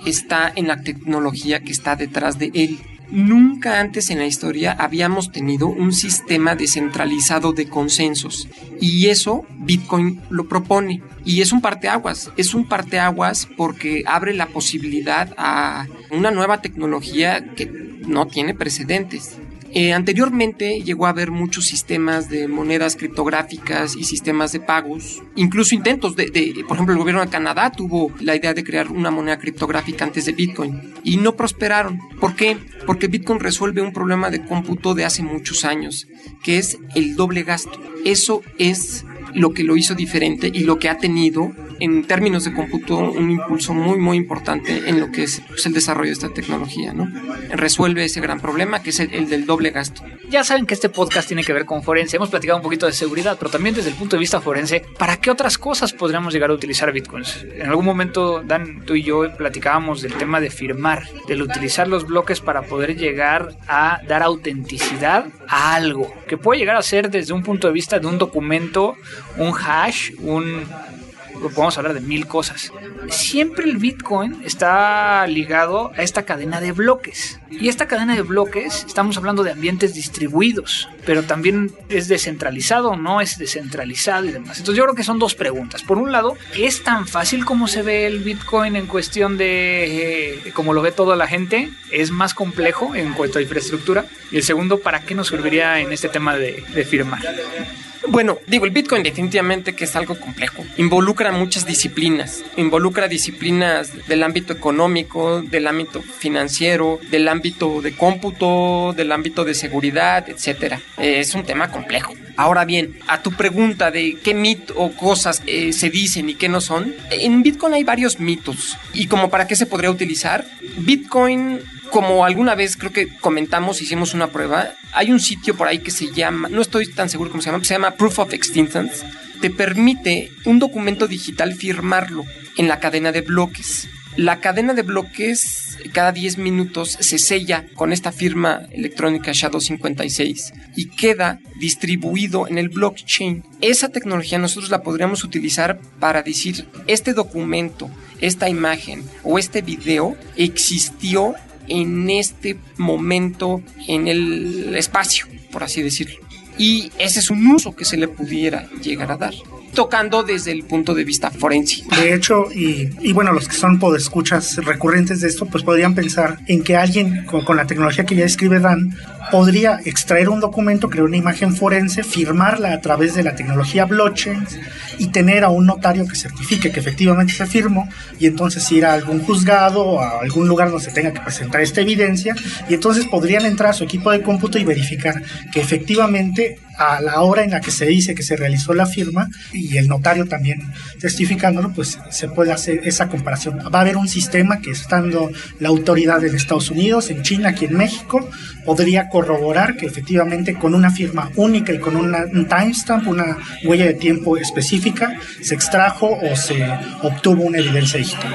está en la tecnología que está detrás de él. Nunca antes en la historia habíamos tenido un sistema descentralizado de consensos y eso Bitcoin lo propone y es un parteaguas, es un parteaguas porque abre la posibilidad a una nueva tecnología que no tiene precedentes. Eh, anteriormente llegó a haber muchos sistemas de monedas criptográficas y sistemas de pagos, incluso intentos de, por ejemplo, el gobierno de Canadá tuvo la idea de crear una moneda criptográfica antes de Bitcoin y no prosperaron. ¿Por qué? Porque Bitcoin resuelve un problema de cómputo de hace muchos años, que es el doble gasto. Eso es lo que lo hizo diferente y lo que ha tenido en términos de cómputo, un impulso muy, muy importante en lo que es pues, el desarrollo de esta tecnología, ¿no? Resuelve ese gran problema que es el, del doble gasto.
Ya saben que este podcast tiene que ver con forense. Hemos platicado un poquito de seguridad, pero también desde el punto de vista forense, ¿para qué otras cosas podríamos llegar a utilizar bitcoins? En algún momento, Dan, tú y yo platicábamos del tema de firmar, del utilizar los bloques para poder llegar a dar autenticidad a algo, que puede llegar a ser desde un punto de vista de un documento, un hash, un podemos hablar de mil cosas. Siempre el Bitcoin está ligado a esta cadena de bloques. Y esta cadena de bloques, estamos hablando de ambientes distribuidos, pero también es descentralizado no es descentralizado y demás. Entonces yo creo que son dos preguntas. Por un lado, ¿es tan fácil como se ve el Bitcoin en cuestión de eh, como lo ve toda la gente? ¿Es más complejo en cuanto a infraestructura? Y el segundo, ¿para qué nos serviría en este tema de firmar?
Bueno, digo, el Bitcoin definitivamente que es algo complejo. Involucra muchas disciplinas. Involucra disciplinas del ámbito económico, del ámbito financiero, del ámbito de cómputo, del ámbito de seguridad, etc. Eh, es un tema complejo. Ahora bien, a tu pregunta de qué mito o cosas eh, se dicen y qué no son, en Bitcoin hay varios mitos. ¿Y como para qué se podría utilizar? Bitcoin como alguna vez creo que comentamos, hicimos una prueba, hay un sitio por ahí que se llama, no estoy tan seguro cómo se llama, se llama Proof of Existence. Te permite un documento digital firmarlo en la cadena de bloques. La cadena de bloques cada 10 minutos se sella con esta firma electrónica SHA-256 y queda distribuido en el blockchain. Esa tecnología nosotros la podríamos utilizar para decir este documento, esta imagen o este video existió en este momento en el espacio, por así decirlo. Y ese es un uso que se le pudiera llegar a dar tocando desde el punto de vista forense.
De hecho, y, bueno, los que son podescuchas recurrentes de esto, pues podrían pensar en que alguien con, con, la tecnología que ya escribe Dan podría extraer un documento, crear una imagen forense, firmarla a través de la tecnología blockchain y tener a un notario que certifique que efectivamente se firmó y entonces ir a algún juzgado o a algún lugar donde se tenga que presentar esta evidencia y entonces podrían entrar a su equipo de cómputo y verificar que efectivamente a la hora en la que se dice que se realizó la firma y el notario también testificándolo, pues se puede hacer esa comparación. Va a haber un sistema que estando la autoridad en Estados Unidos, en China, aquí en México, podría corroborar que efectivamente con una firma única y con una, un timestamp, una huella de tiempo específica, se extrajo o se obtuvo una evidencia digital.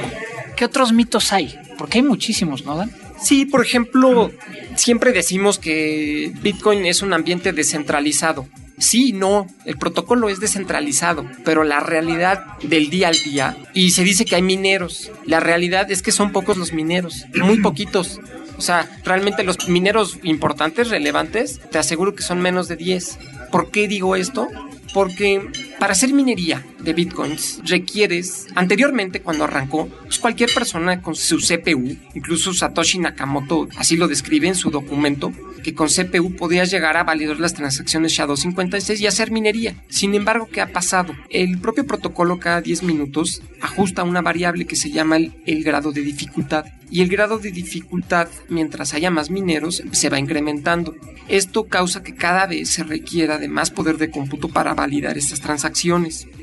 ¿Qué otros mitos hay? Porque hay muchísimos, ¿no, Dan?
Sí, por ejemplo, siempre decimos que Bitcoin es un ambiente descentralizado. Sí, no, el protocolo es descentralizado, pero la realidad del día al día, y se dice que hay mineros, la realidad es que son pocos los mineros, muy poquitos. O sea, realmente los mineros importantes, relevantes, te aseguro que son menos de 10. ¿Por qué digo esto? Porque para hacer minería de bitcoins requieres, anteriormente cuando arrancó, pues cualquier persona con su CPU, incluso Satoshi Nakamoto así lo describe en su documento, que con CPU podías llegar a validar las transacciones SHA-256 y hacer minería. Sin embargo, ¿qué ha pasado? El propio protocolo cada 10 minutos ajusta una variable que se llama el, el grado de dificultad. Y el grado de dificultad, mientras haya más mineros, se va incrementando. Esto causa que cada vez se requiera de más poder de cómputo para validar estas transacciones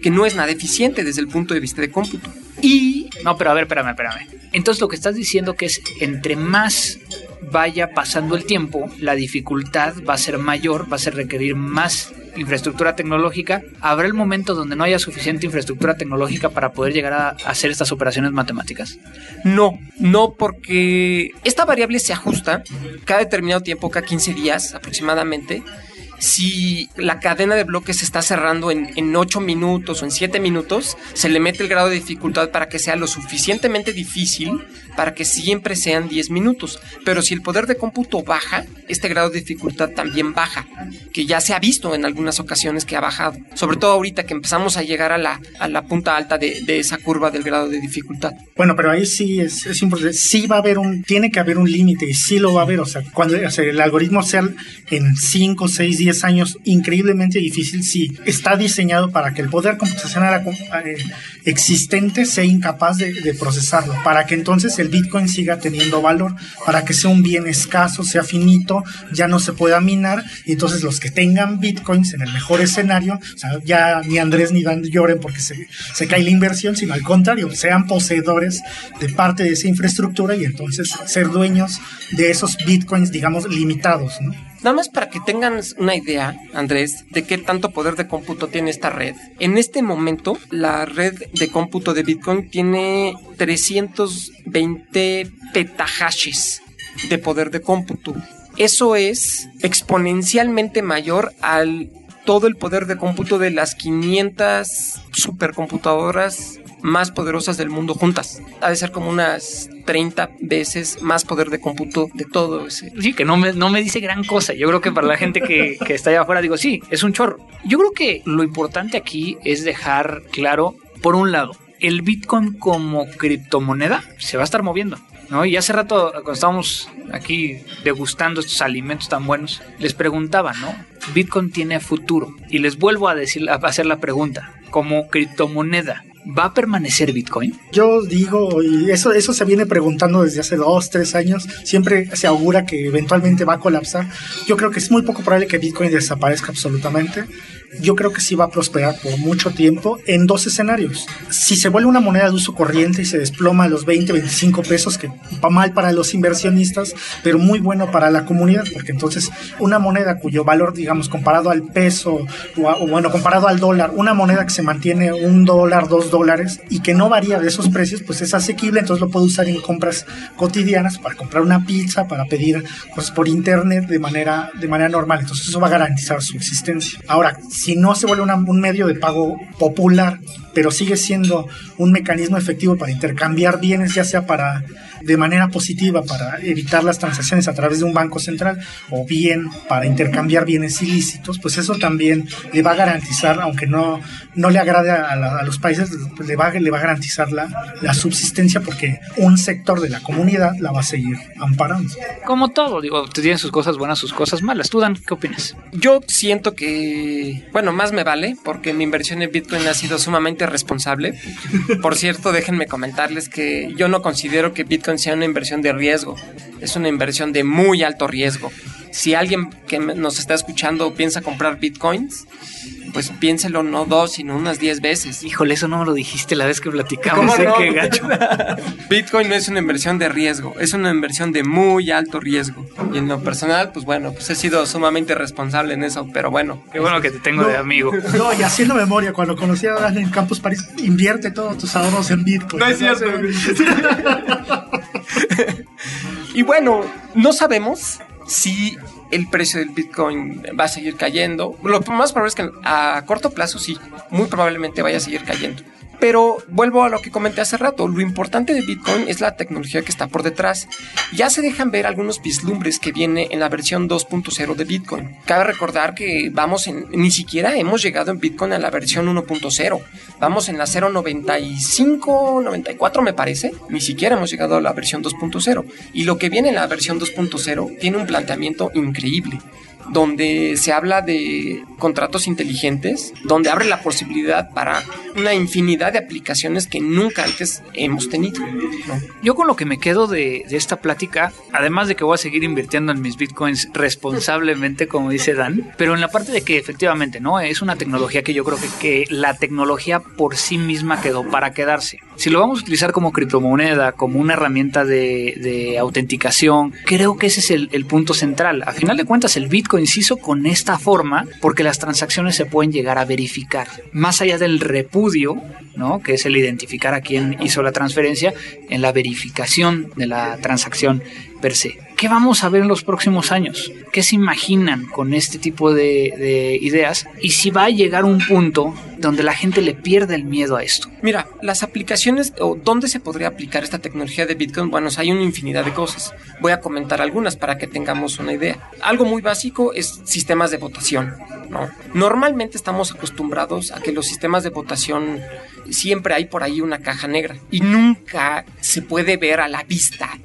que no es nada eficiente desde el punto de vista de cómputo.
Y... No, pero a ver, espérame, espérame. Entonces lo que estás diciendo que es entre más vaya pasando el tiempo, la dificultad va a ser mayor, va a ser requerir más infraestructura tecnológica, habrá el momento donde no haya suficiente infraestructura tecnológica para poder llegar a hacer estas operaciones matemáticas?
No, no porque esta variable se ajusta cada determinado tiempo, cada 15 días aproximadamente, si la cadena de bloques se está cerrando en, en 8 minutos o en 7 minutos, se le mete el grado de dificultad para que sea lo suficientemente difícil para que siempre sean 10 minutos. Pero si el poder de cómputo baja, este grado de dificultad también baja, que ya se ha visto en algunas ocasiones que ha bajado. Sobre todo ahorita que empezamos a llegar a la, a la punta alta de, de esa curva del grado de dificultad.
Bueno, pero ahí sí es, es importante. Sí va a haber un, tiene que haber un límite y sí lo va a haber. O sea, cuando el algoritmo sea en 5 o 6 días 10 años increíblemente difícil si está diseñado para que el poder computacional eh, existente sea incapaz de, procesarlo, para que entonces el Bitcoin siga teniendo valor, para que sea un bien escaso, sea finito, ya no se pueda minar, y entonces los que tengan Bitcoins en el mejor escenario, o sea, ya ni Andrés ni Dan lloren porque se, se cae la inversión, sino al contrario, sean poseedores de parte de esa infraestructura y entonces ser dueños de esos Bitcoins, digamos, limitados, ¿no?
Nada más para que tengan una idea, Andrés, de qué tanto poder de cómputo tiene esta red. En este momento, la red de cómputo de Bitcoin tiene 320 petahashes de poder de cómputo. Eso es exponencialmente mayor al todo el poder de cómputo de las 500 supercomputadoras más poderosas del mundo juntas. Ha de ser como unas 30 veces más poder de cómputo de todo ese.
Sí, que no me, no me dice gran cosa. Yo creo que para la gente que, que está allá afuera, digo, sí, es un chorro. Yo creo que lo importante aquí es dejar claro, por un lado, el Bitcoin como criptomoneda se va a estar moviendo. ¿no? Y hace rato, cuando estábamos aquí degustando estos alimentos tan buenos, les preguntaba, ¿no? Bitcoin tiene futuro. Y les vuelvo a, decir, a hacer la pregunta, como criptomoneda, ¿Va a permanecer Bitcoin?
Yo digo, y eso, eso se viene preguntando desde hace dos, tres años, siempre se augura que eventualmente va a colapsar. Yo creo que es muy poco probable que Bitcoin desaparezca absolutamente. Yo creo que sí va a prosperar por mucho tiempo en dos escenarios. Si se vuelve una moneda de uso corriente y se desploma a los 20, 25 pesos, que va mal para los inversionistas, pero muy bueno para la comunidad, porque entonces una moneda cuyo valor, digamos, comparado al peso, o, bueno, comparado al dólar, una moneda que se mantiene un dólar, dos dólares y que no varía de esos precios, pues es asequible, entonces lo puedo usar en compras cotidianas para comprar una pizza, para pedir cosas por internet de manera, de manera normal. Entonces eso va a garantizar su existencia. Ahora, si no se vuelve un medio de pago popular, pero sigue siendo un mecanismo efectivo para intercambiar bienes, ya sea para de manera positiva para evitar las transacciones a través de un banco central o bien para intercambiar bienes ilícitos, pues eso también le va a garantizar, aunque no, no le agrade a, los países, le va, le va a garantizar la, la subsistencia porque un sector de la comunidad la va a seguir amparando.
Como todo, digo, tienen sus cosas buenas, sus cosas malas. ¿Tú, Dan, qué opinas?
Yo siento que, bueno, más me vale porque mi inversión en Bitcoin ha sido sumamente responsable. Por cierto, déjenme comentarles que yo no considero que Bitcoin sea una inversión de riesgo, es una inversión de muy alto riesgo. Si alguien que nos está escuchando piensa comprar bitcoins, pues piénselo no dos, sino unas diez veces.
Híjole, eso no me lo dijiste la vez que platicamos. ¿Cómo ¿eh? gacho.
Bitcoin no es una inversión de riesgo, es una inversión de muy alto riesgo. Y en lo personal, pues bueno, pues he sido sumamente responsable en eso, pero bueno.
Qué bueno que te tengo de amigo.
No, y haciendo memoria, cuando conocí a Dan en Campus París, invierte todos tus ahorros en Bitcoin.
No es cierto. y bueno, no sabemos si el precio del Bitcoin va a seguir cayendo. Lo más probable es que a corto plazo sí, muy probablemente vaya a seguir cayendo. Pero vuelvo a lo que comenté hace rato, lo importante de Bitcoin es la tecnología que está por detrás. Ya se dejan ver algunos vislumbres que viene en la versión 2.0 de Bitcoin. Cabe recordar que vamos en, ni siquiera hemos llegado en Bitcoin a la versión 1.0. Vamos en la 0.95, 94 me parece. Ni siquiera hemos llegado a la versión 2.0. Y lo que viene en la versión 2.0 tiene un planteamiento increíble donde se habla de contratos inteligentes, donde abre la posibilidad para una infinidad de aplicaciones que nunca antes hemos tenido.
Yo con lo que me quedo de, esta plática, además de que voy a seguir invirtiendo en mis bitcoins responsablemente, como dice Dan, pero en la parte de que efectivamente, ¿no? Es una tecnología que yo creo que, que la tecnología por sí misma quedó para quedarse. Si lo vamos a utilizar como criptomoneda, como una herramienta de, autenticación, creo que ese es el, el punto central. A final de cuentas, el Bitcoin inciso con esta forma porque las transacciones se pueden llegar a verificar. Más allá del repudio, ¿no? que es el identificar a quién hizo la transferencia, en la verificación de la transacción per se. ¿Qué vamos a ver en los próximos años? ¿Qué se imaginan con este tipo de, ideas? Y si va a llegar un punto donde la gente le pierde el miedo a esto.
Mira, las aplicaciones o dónde se podría aplicar esta tecnología de Bitcoin, bueno, hay una infinidad de cosas. Voy a comentar algunas para que tengamos una idea. Algo muy básico es sistemas de votación. ¿no? Normalmente estamos acostumbrados a que los sistemas de votación siempre hay por ahí una caja negra y nunca se puede ver a la vista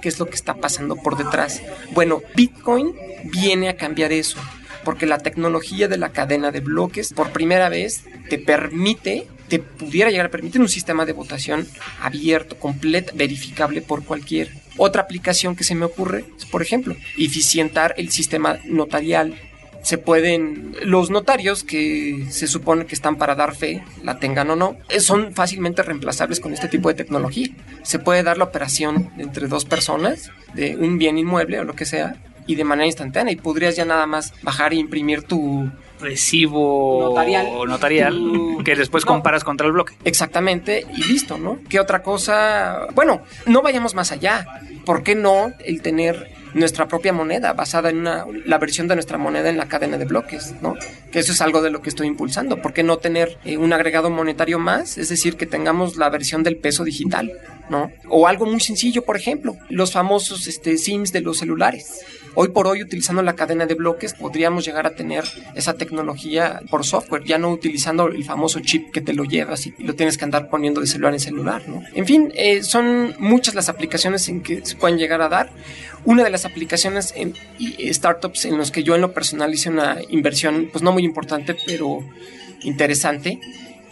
qué es lo que está pasando por detrás. Bueno, Bitcoin viene a cambiar eso porque la tecnología de la cadena de bloques por primera vez te permite te pudiera llegar a permitir un sistema de votación abierto, completo, verificable por cualquier. Otra aplicación que se me ocurre es, por ejemplo, eficientar el sistema notarial se pueden, los notarios que se supone que están para dar fe, la tengan o no, eh, son fácilmente reemplazables con este tipo de tecnología. Se puede dar la operación entre dos personas de un bien inmueble o lo que sea y de manera instantánea y podrías ya nada más bajar e imprimir tu
recibo notarial, notarial que después comparas contra el bloque.
Exactamente, y listo, ¿no? ¿Qué otra cosa? Bueno, no vayamos más allá. ¿Por qué no el tener nuestra propia moneda, basada en una, la versión de nuestra moneda en la cadena de bloques, ¿no? Que eso es algo de lo que estoy impulsando. ¿Por qué no tener eh, un agregado monetario más? Es decir, que tengamos la versión del peso digital, ¿no? O algo muy sencillo, por ejemplo, los famosos este, SIMs de los celulares. Hoy por hoy, utilizando la cadena de bloques, podríamos llegar a tener esa tecnología por software, ya no utilizando el famoso chip que te lo llevas y lo tienes que andar poniendo de celular en celular, ¿no? En fin, eh, son muchas las aplicaciones en que se pueden llegar a dar. Una de las aplicaciones en startups en los que yo en lo personal hice una inversión, pues no muy importante, pero interesante,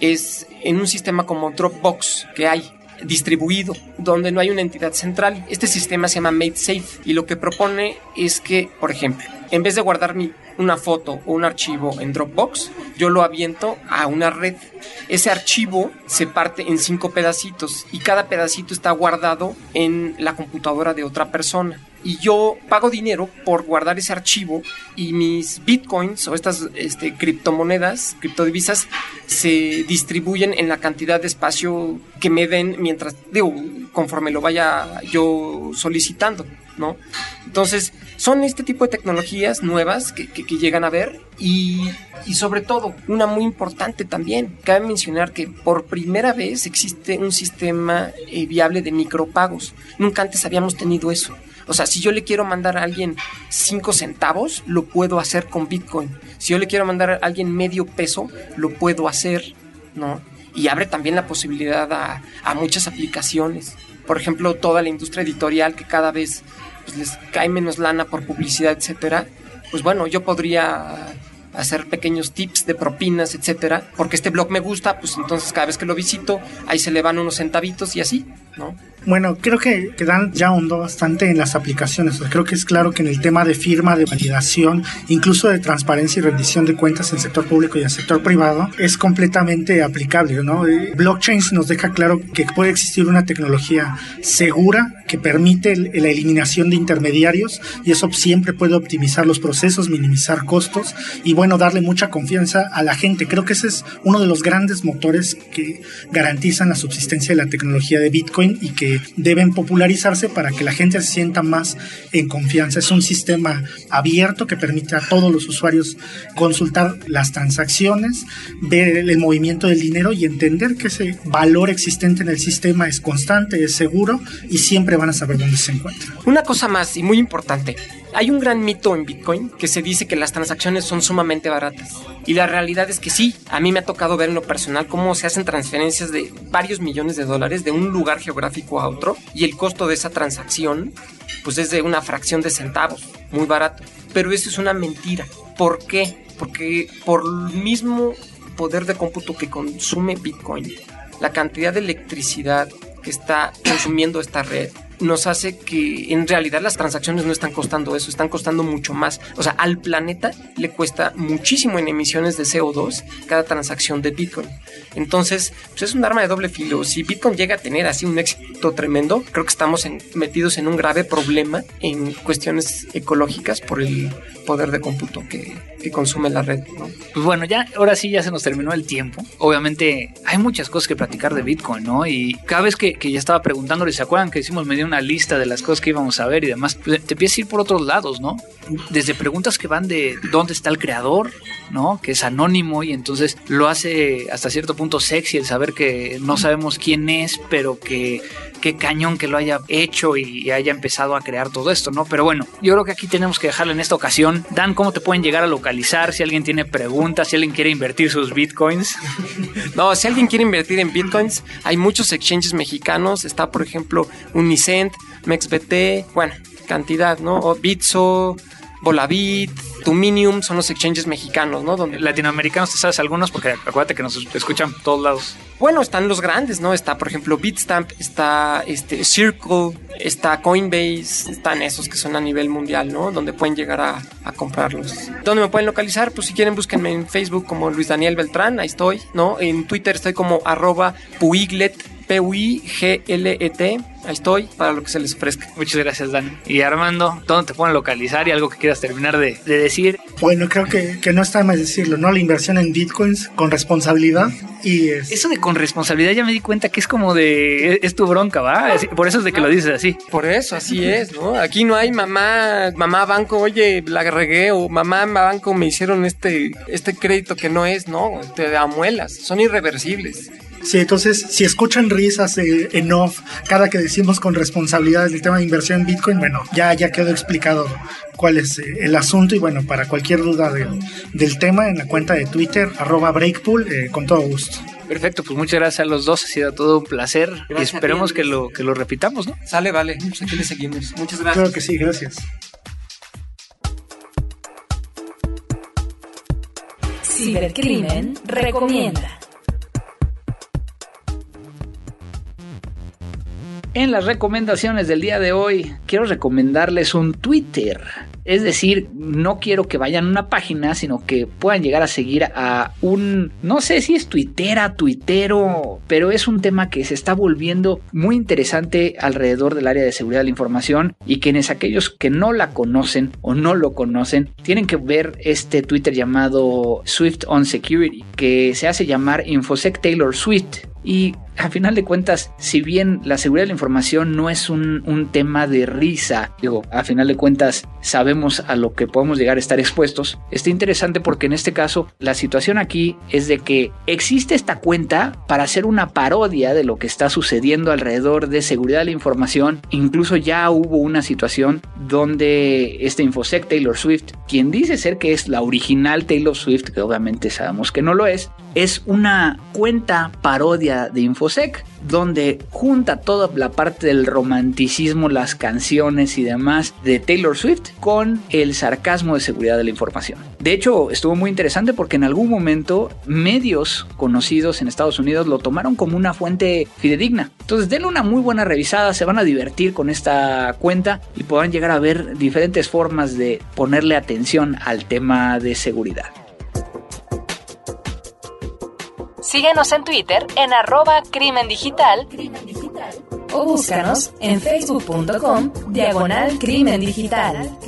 es en un sistema como Dropbox que hay distribuido, donde no hay una entidad central. Este sistema se llama MadeSafe y lo que propone es que, por ejemplo, en vez de guardar mi, una foto o un archivo en Dropbox, yo lo aviento a una red. Ese archivo se parte en cinco pedacitos y cada pedacito está guardado en la computadora de otra persona y yo pago dinero por guardar ese archivo y mis bitcoins o estas este, criptomonedas, criptodivisas, se distribuyen en la cantidad de espacio que me den mientras, digo, conforme lo vaya yo solicitando, ¿no? Entonces, son este tipo de tecnologías nuevas que, llegan a ver y, sobre todo, una muy importante también, cabe mencionar que por primera vez existe un sistema eh, viable de micropagos. Nunca antes habíamos tenido eso. O sea, si yo le quiero mandar a alguien 5 centavos, lo puedo hacer con Bitcoin. Si yo le quiero mandar a alguien medio peso, lo puedo hacer, ¿no? Y abre también la posibilidad a, muchas aplicaciones. Por ejemplo, toda la industria editorial que cada vez pues, les cae menos lana por publicidad, etcétera. Pues bueno, yo podría hacer pequeños tips de propinas, etcétera, porque este blog me gusta, pues entonces cada vez que lo visito, ahí se le van unos centavitos y así, ¿no?
Bueno, creo que, que Dan ya ahondó bastante en las aplicaciones. creo que es claro que en el tema de firma, de validación, incluso de transparencia y rendición de cuentas en el sector público y en sector privado, es completamente aplicable. ¿no? Eh, blockchain nos deja claro que puede existir una tecnología segura que permite la eliminación de intermediarios y eso siempre puede optimizar los procesos, minimizar costos y bueno, darle mucha confianza a la gente. Creo que ese es uno de los grandes motores que garantizan la subsistencia de la tecnología de Bitcoin y que deben popularizarse para que la gente se sienta más en confianza. Es un sistema abierto que permite a todos los usuarios consultar las transacciones, ver el movimiento del dinero y entender que ese valor existente en el sistema es constante, es seguro y siempre van a saber dónde se encuentra.
Una cosa más y muy importante. Hay un gran mito en Bitcoin que se dice que las transacciones son sumamente baratas. Y la realidad es que sí, a mí me ha tocado ver en lo personal cómo se hacen transferencias de varios millones de dólares de un lugar geográfico a otro y el costo de esa transacción pues es de una fracción de centavos, muy barato. Pero eso es una mentira. ¿Por qué? Porque por el mismo poder de cómputo que consume Bitcoin, la cantidad de electricidad que está consumiendo esta red nos hace que en realidad las transacciones no están costando eso, están costando mucho más. O sea, al planeta le cuesta muchísimo en emisiones de CO2 cada transacción de Bitcoin. Entonces, pues es un arma de doble filo. Si Bitcoin llega a tener así un éxito tremendo, creo que estamos metidos en un grave problema en cuestiones ecológicas por el poder de cómputo que, consume la red.
Pues bueno, ya ahora sí ya se nos terminó el tiempo. Obviamente hay muchas cosas que platicar de Bitcoin, ¿no? Y cada vez que, ya estaba preguntándole, ¿se acuerdan que hicimos medio una lista de las cosas que íbamos a ver y demás? Pues, te empiezas a ir por otros lados, ¿no? Desde preguntas que van de dónde está el creador, ¿no? Que es anónimo y entonces lo hace hasta cierto punto sexy el saber que no sabemos quién es, pero que qué cañón que lo haya hecho y haya empezado a crear todo esto, ¿no? Pero bueno, yo creo que aquí tenemos que dejarlo en esta ocasión Dan, ¿cómo te pueden llegar a localizar? Si alguien tiene preguntas, si alguien quiere invertir sus bitcoins.
No, si alguien quiere invertir en bitcoins, hay muchos exchanges mexicanos. Está, por ejemplo, Unicent, MexBT, bueno, cantidad, ¿no? O Bitso, Volavit, Tuminium, son los exchanges mexicanos, ¿no? Donde
Latinoamericanos, ¿te sabes algunos? Porque acuérdate que nos escuchan por todos lados.
Bueno, están los grandes, ¿no? Está, por ejemplo, Bitstamp, está este, Circle, está Coinbase, están esos que son a nivel mundial, ¿no? Donde pueden llegar a, a comprarlos. ¿Dónde me pueden localizar? Pues si quieren, búsquenme en Facebook como Luis Daniel Beltrán, ahí estoy, ¿no? En Twitter estoy como arroba puiglet, P-U-I-G-L-E-T. Ahí estoy para lo que se les ofrezca.
Muchas gracias, Dan. Y Armando, ¿dónde te pueden localizar y algo que quieras terminar de, de decir?
Bueno, creo que, que no está mal decirlo, ¿no? La inversión en bitcoins con responsabilidad y es...
Eso de con responsabilidad ya me di cuenta que es como de... Es, es tu bronca, ¿va? Es- por eso es de que lo dices así.
Por eso, así es, ¿no? Aquí no hay mamá, mamá banco, oye, la regué, o mamá banco me hicieron este, este crédito que no es, no, te amuelas, son irreversibles.
Sí, entonces, si escuchan risas eh, en off cada que decimos con responsabilidad el tema de inversión en Bitcoin, bueno, ya, ya quedó explicado cuál es eh, el asunto y bueno, para cualquier duda del, del tema en la cuenta de Twitter, arroba breakpool, eh, con todo gusto.
Perfecto, pues muchas gracias a los dos. Ha sido todo un placer. y
Gracias
esperemos que lo, que lo repitamos, ¿no?
Sale, vale, pues aquí le seguimos. Muchas gracias.
Claro que sí, gracias.
Cibercrimen recomienda.
En las recomendaciones del día de hoy, quiero recomendarles un Twitter. Es decir, no quiero que vayan a una página, sino que puedan llegar a seguir a un, no sé si es tuitera, tuitero, pero es un tema que se está volviendo muy interesante alrededor del área de seguridad de la información y quienes aquellos que no la conocen o no lo conocen, tienen que ver este Twitter llamado Swift on Security, que se hace llamar Infosec Taylor Swift. Y a final de cuentas, si bien la seguridad de la información no es un, un, tema de risa, digo, a final de cuentas sabemos a lo que podemos llegar a estar expuestos, está interesante porque en este caso la situación aquí es de que existe esta cuenta para hacer una parodia de lo que está sucediendo alrededor de seguridad de la información. Incluso ya hubo una situación donde este Infosec Taylor Swift, quien dice ser que es la original Taylor Swift, que obviamente sabemos que no lo es, es una cuenta parodia de Infosec donde junta toda la parte del romanticismo, las canciones y demás de Taylor Swift con el sarcasmo de seguridad de la información. De hecho, estuvo muy interesante porque en algún momento medios conocidos en Estados Unidos lo tomaron como una fuente fidedigna. Entonces, denle una muy buena revisada, se van a divertir con esta cuenta y podrán llegar a ver diferentes formas de ponerle atención al tema de seguridad.
Síguenos en Twitter en arroba crimen digital o búscanos en facebook.com diagonal crimen digital.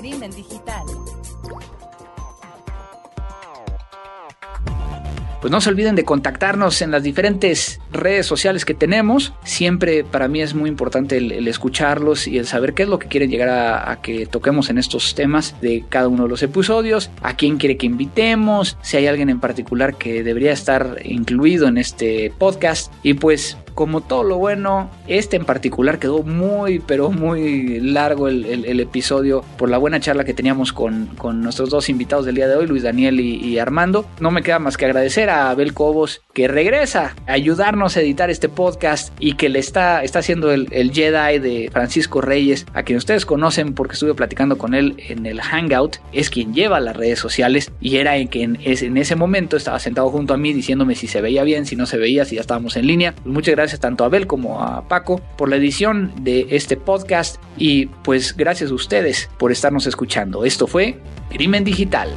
Pues no se olviden de contactarnos en las diferentes redes sociales que tenemos. Siempre para mí es muy importante el, escucharlos y el saber qué es lo que quieren llegar a, a, que toquemos en estos temas de cada uno de los episodios, a quién quiere que invitemos, si hay alguien en particular que debería estar incluido en este podcast. Y pues como todo lo bueno, este en particular quedó muy, pero muy largo el, episodio por la buena charla que teníamos con, con, nuestros dos invitados del día de hoy, Luis Daniel y, Armando. No me queda más que agradecer a Abel Cobos que regresa a ayudarnos a editar este podcast y que le está, está haciendo el, Jedi de Francisco Reyes, a quien ustedes conocen porque estuve platicando con él en el Hangout, es quien lleva las redes sociales y era en que en, en ese momento estaba sentado junto a mí diciéndome si se veía bien, si no se veía, si ya estábamos en línea. Muchas gracias tanto a Abel como a Paco por la edición de este podcast y pues gracias a ustedes por estarnos escuchando. Esto fue Crimen Digital.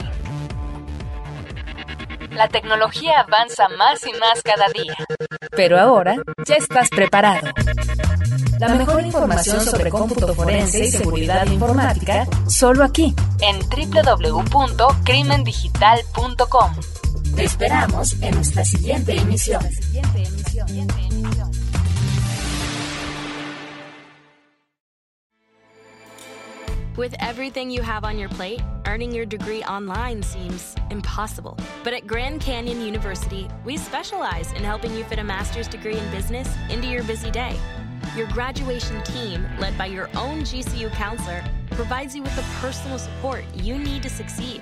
La tecnología avanza más y más cada día. Pero ahora ya estás preparado. La mejor información sobre cómputo forense y seguridad informática solo aquí en www.crimendigital.com. Te esperamos en nuestra siguiente emisión.
With everything you have on your plate, earning your degree online seems impossible. But at Grand Canyon University, we specialize in helping you fit a master's degree in business into your busy day. Your graduation team, led by your own GCU counselor, provides you with the personal support you need to succeed.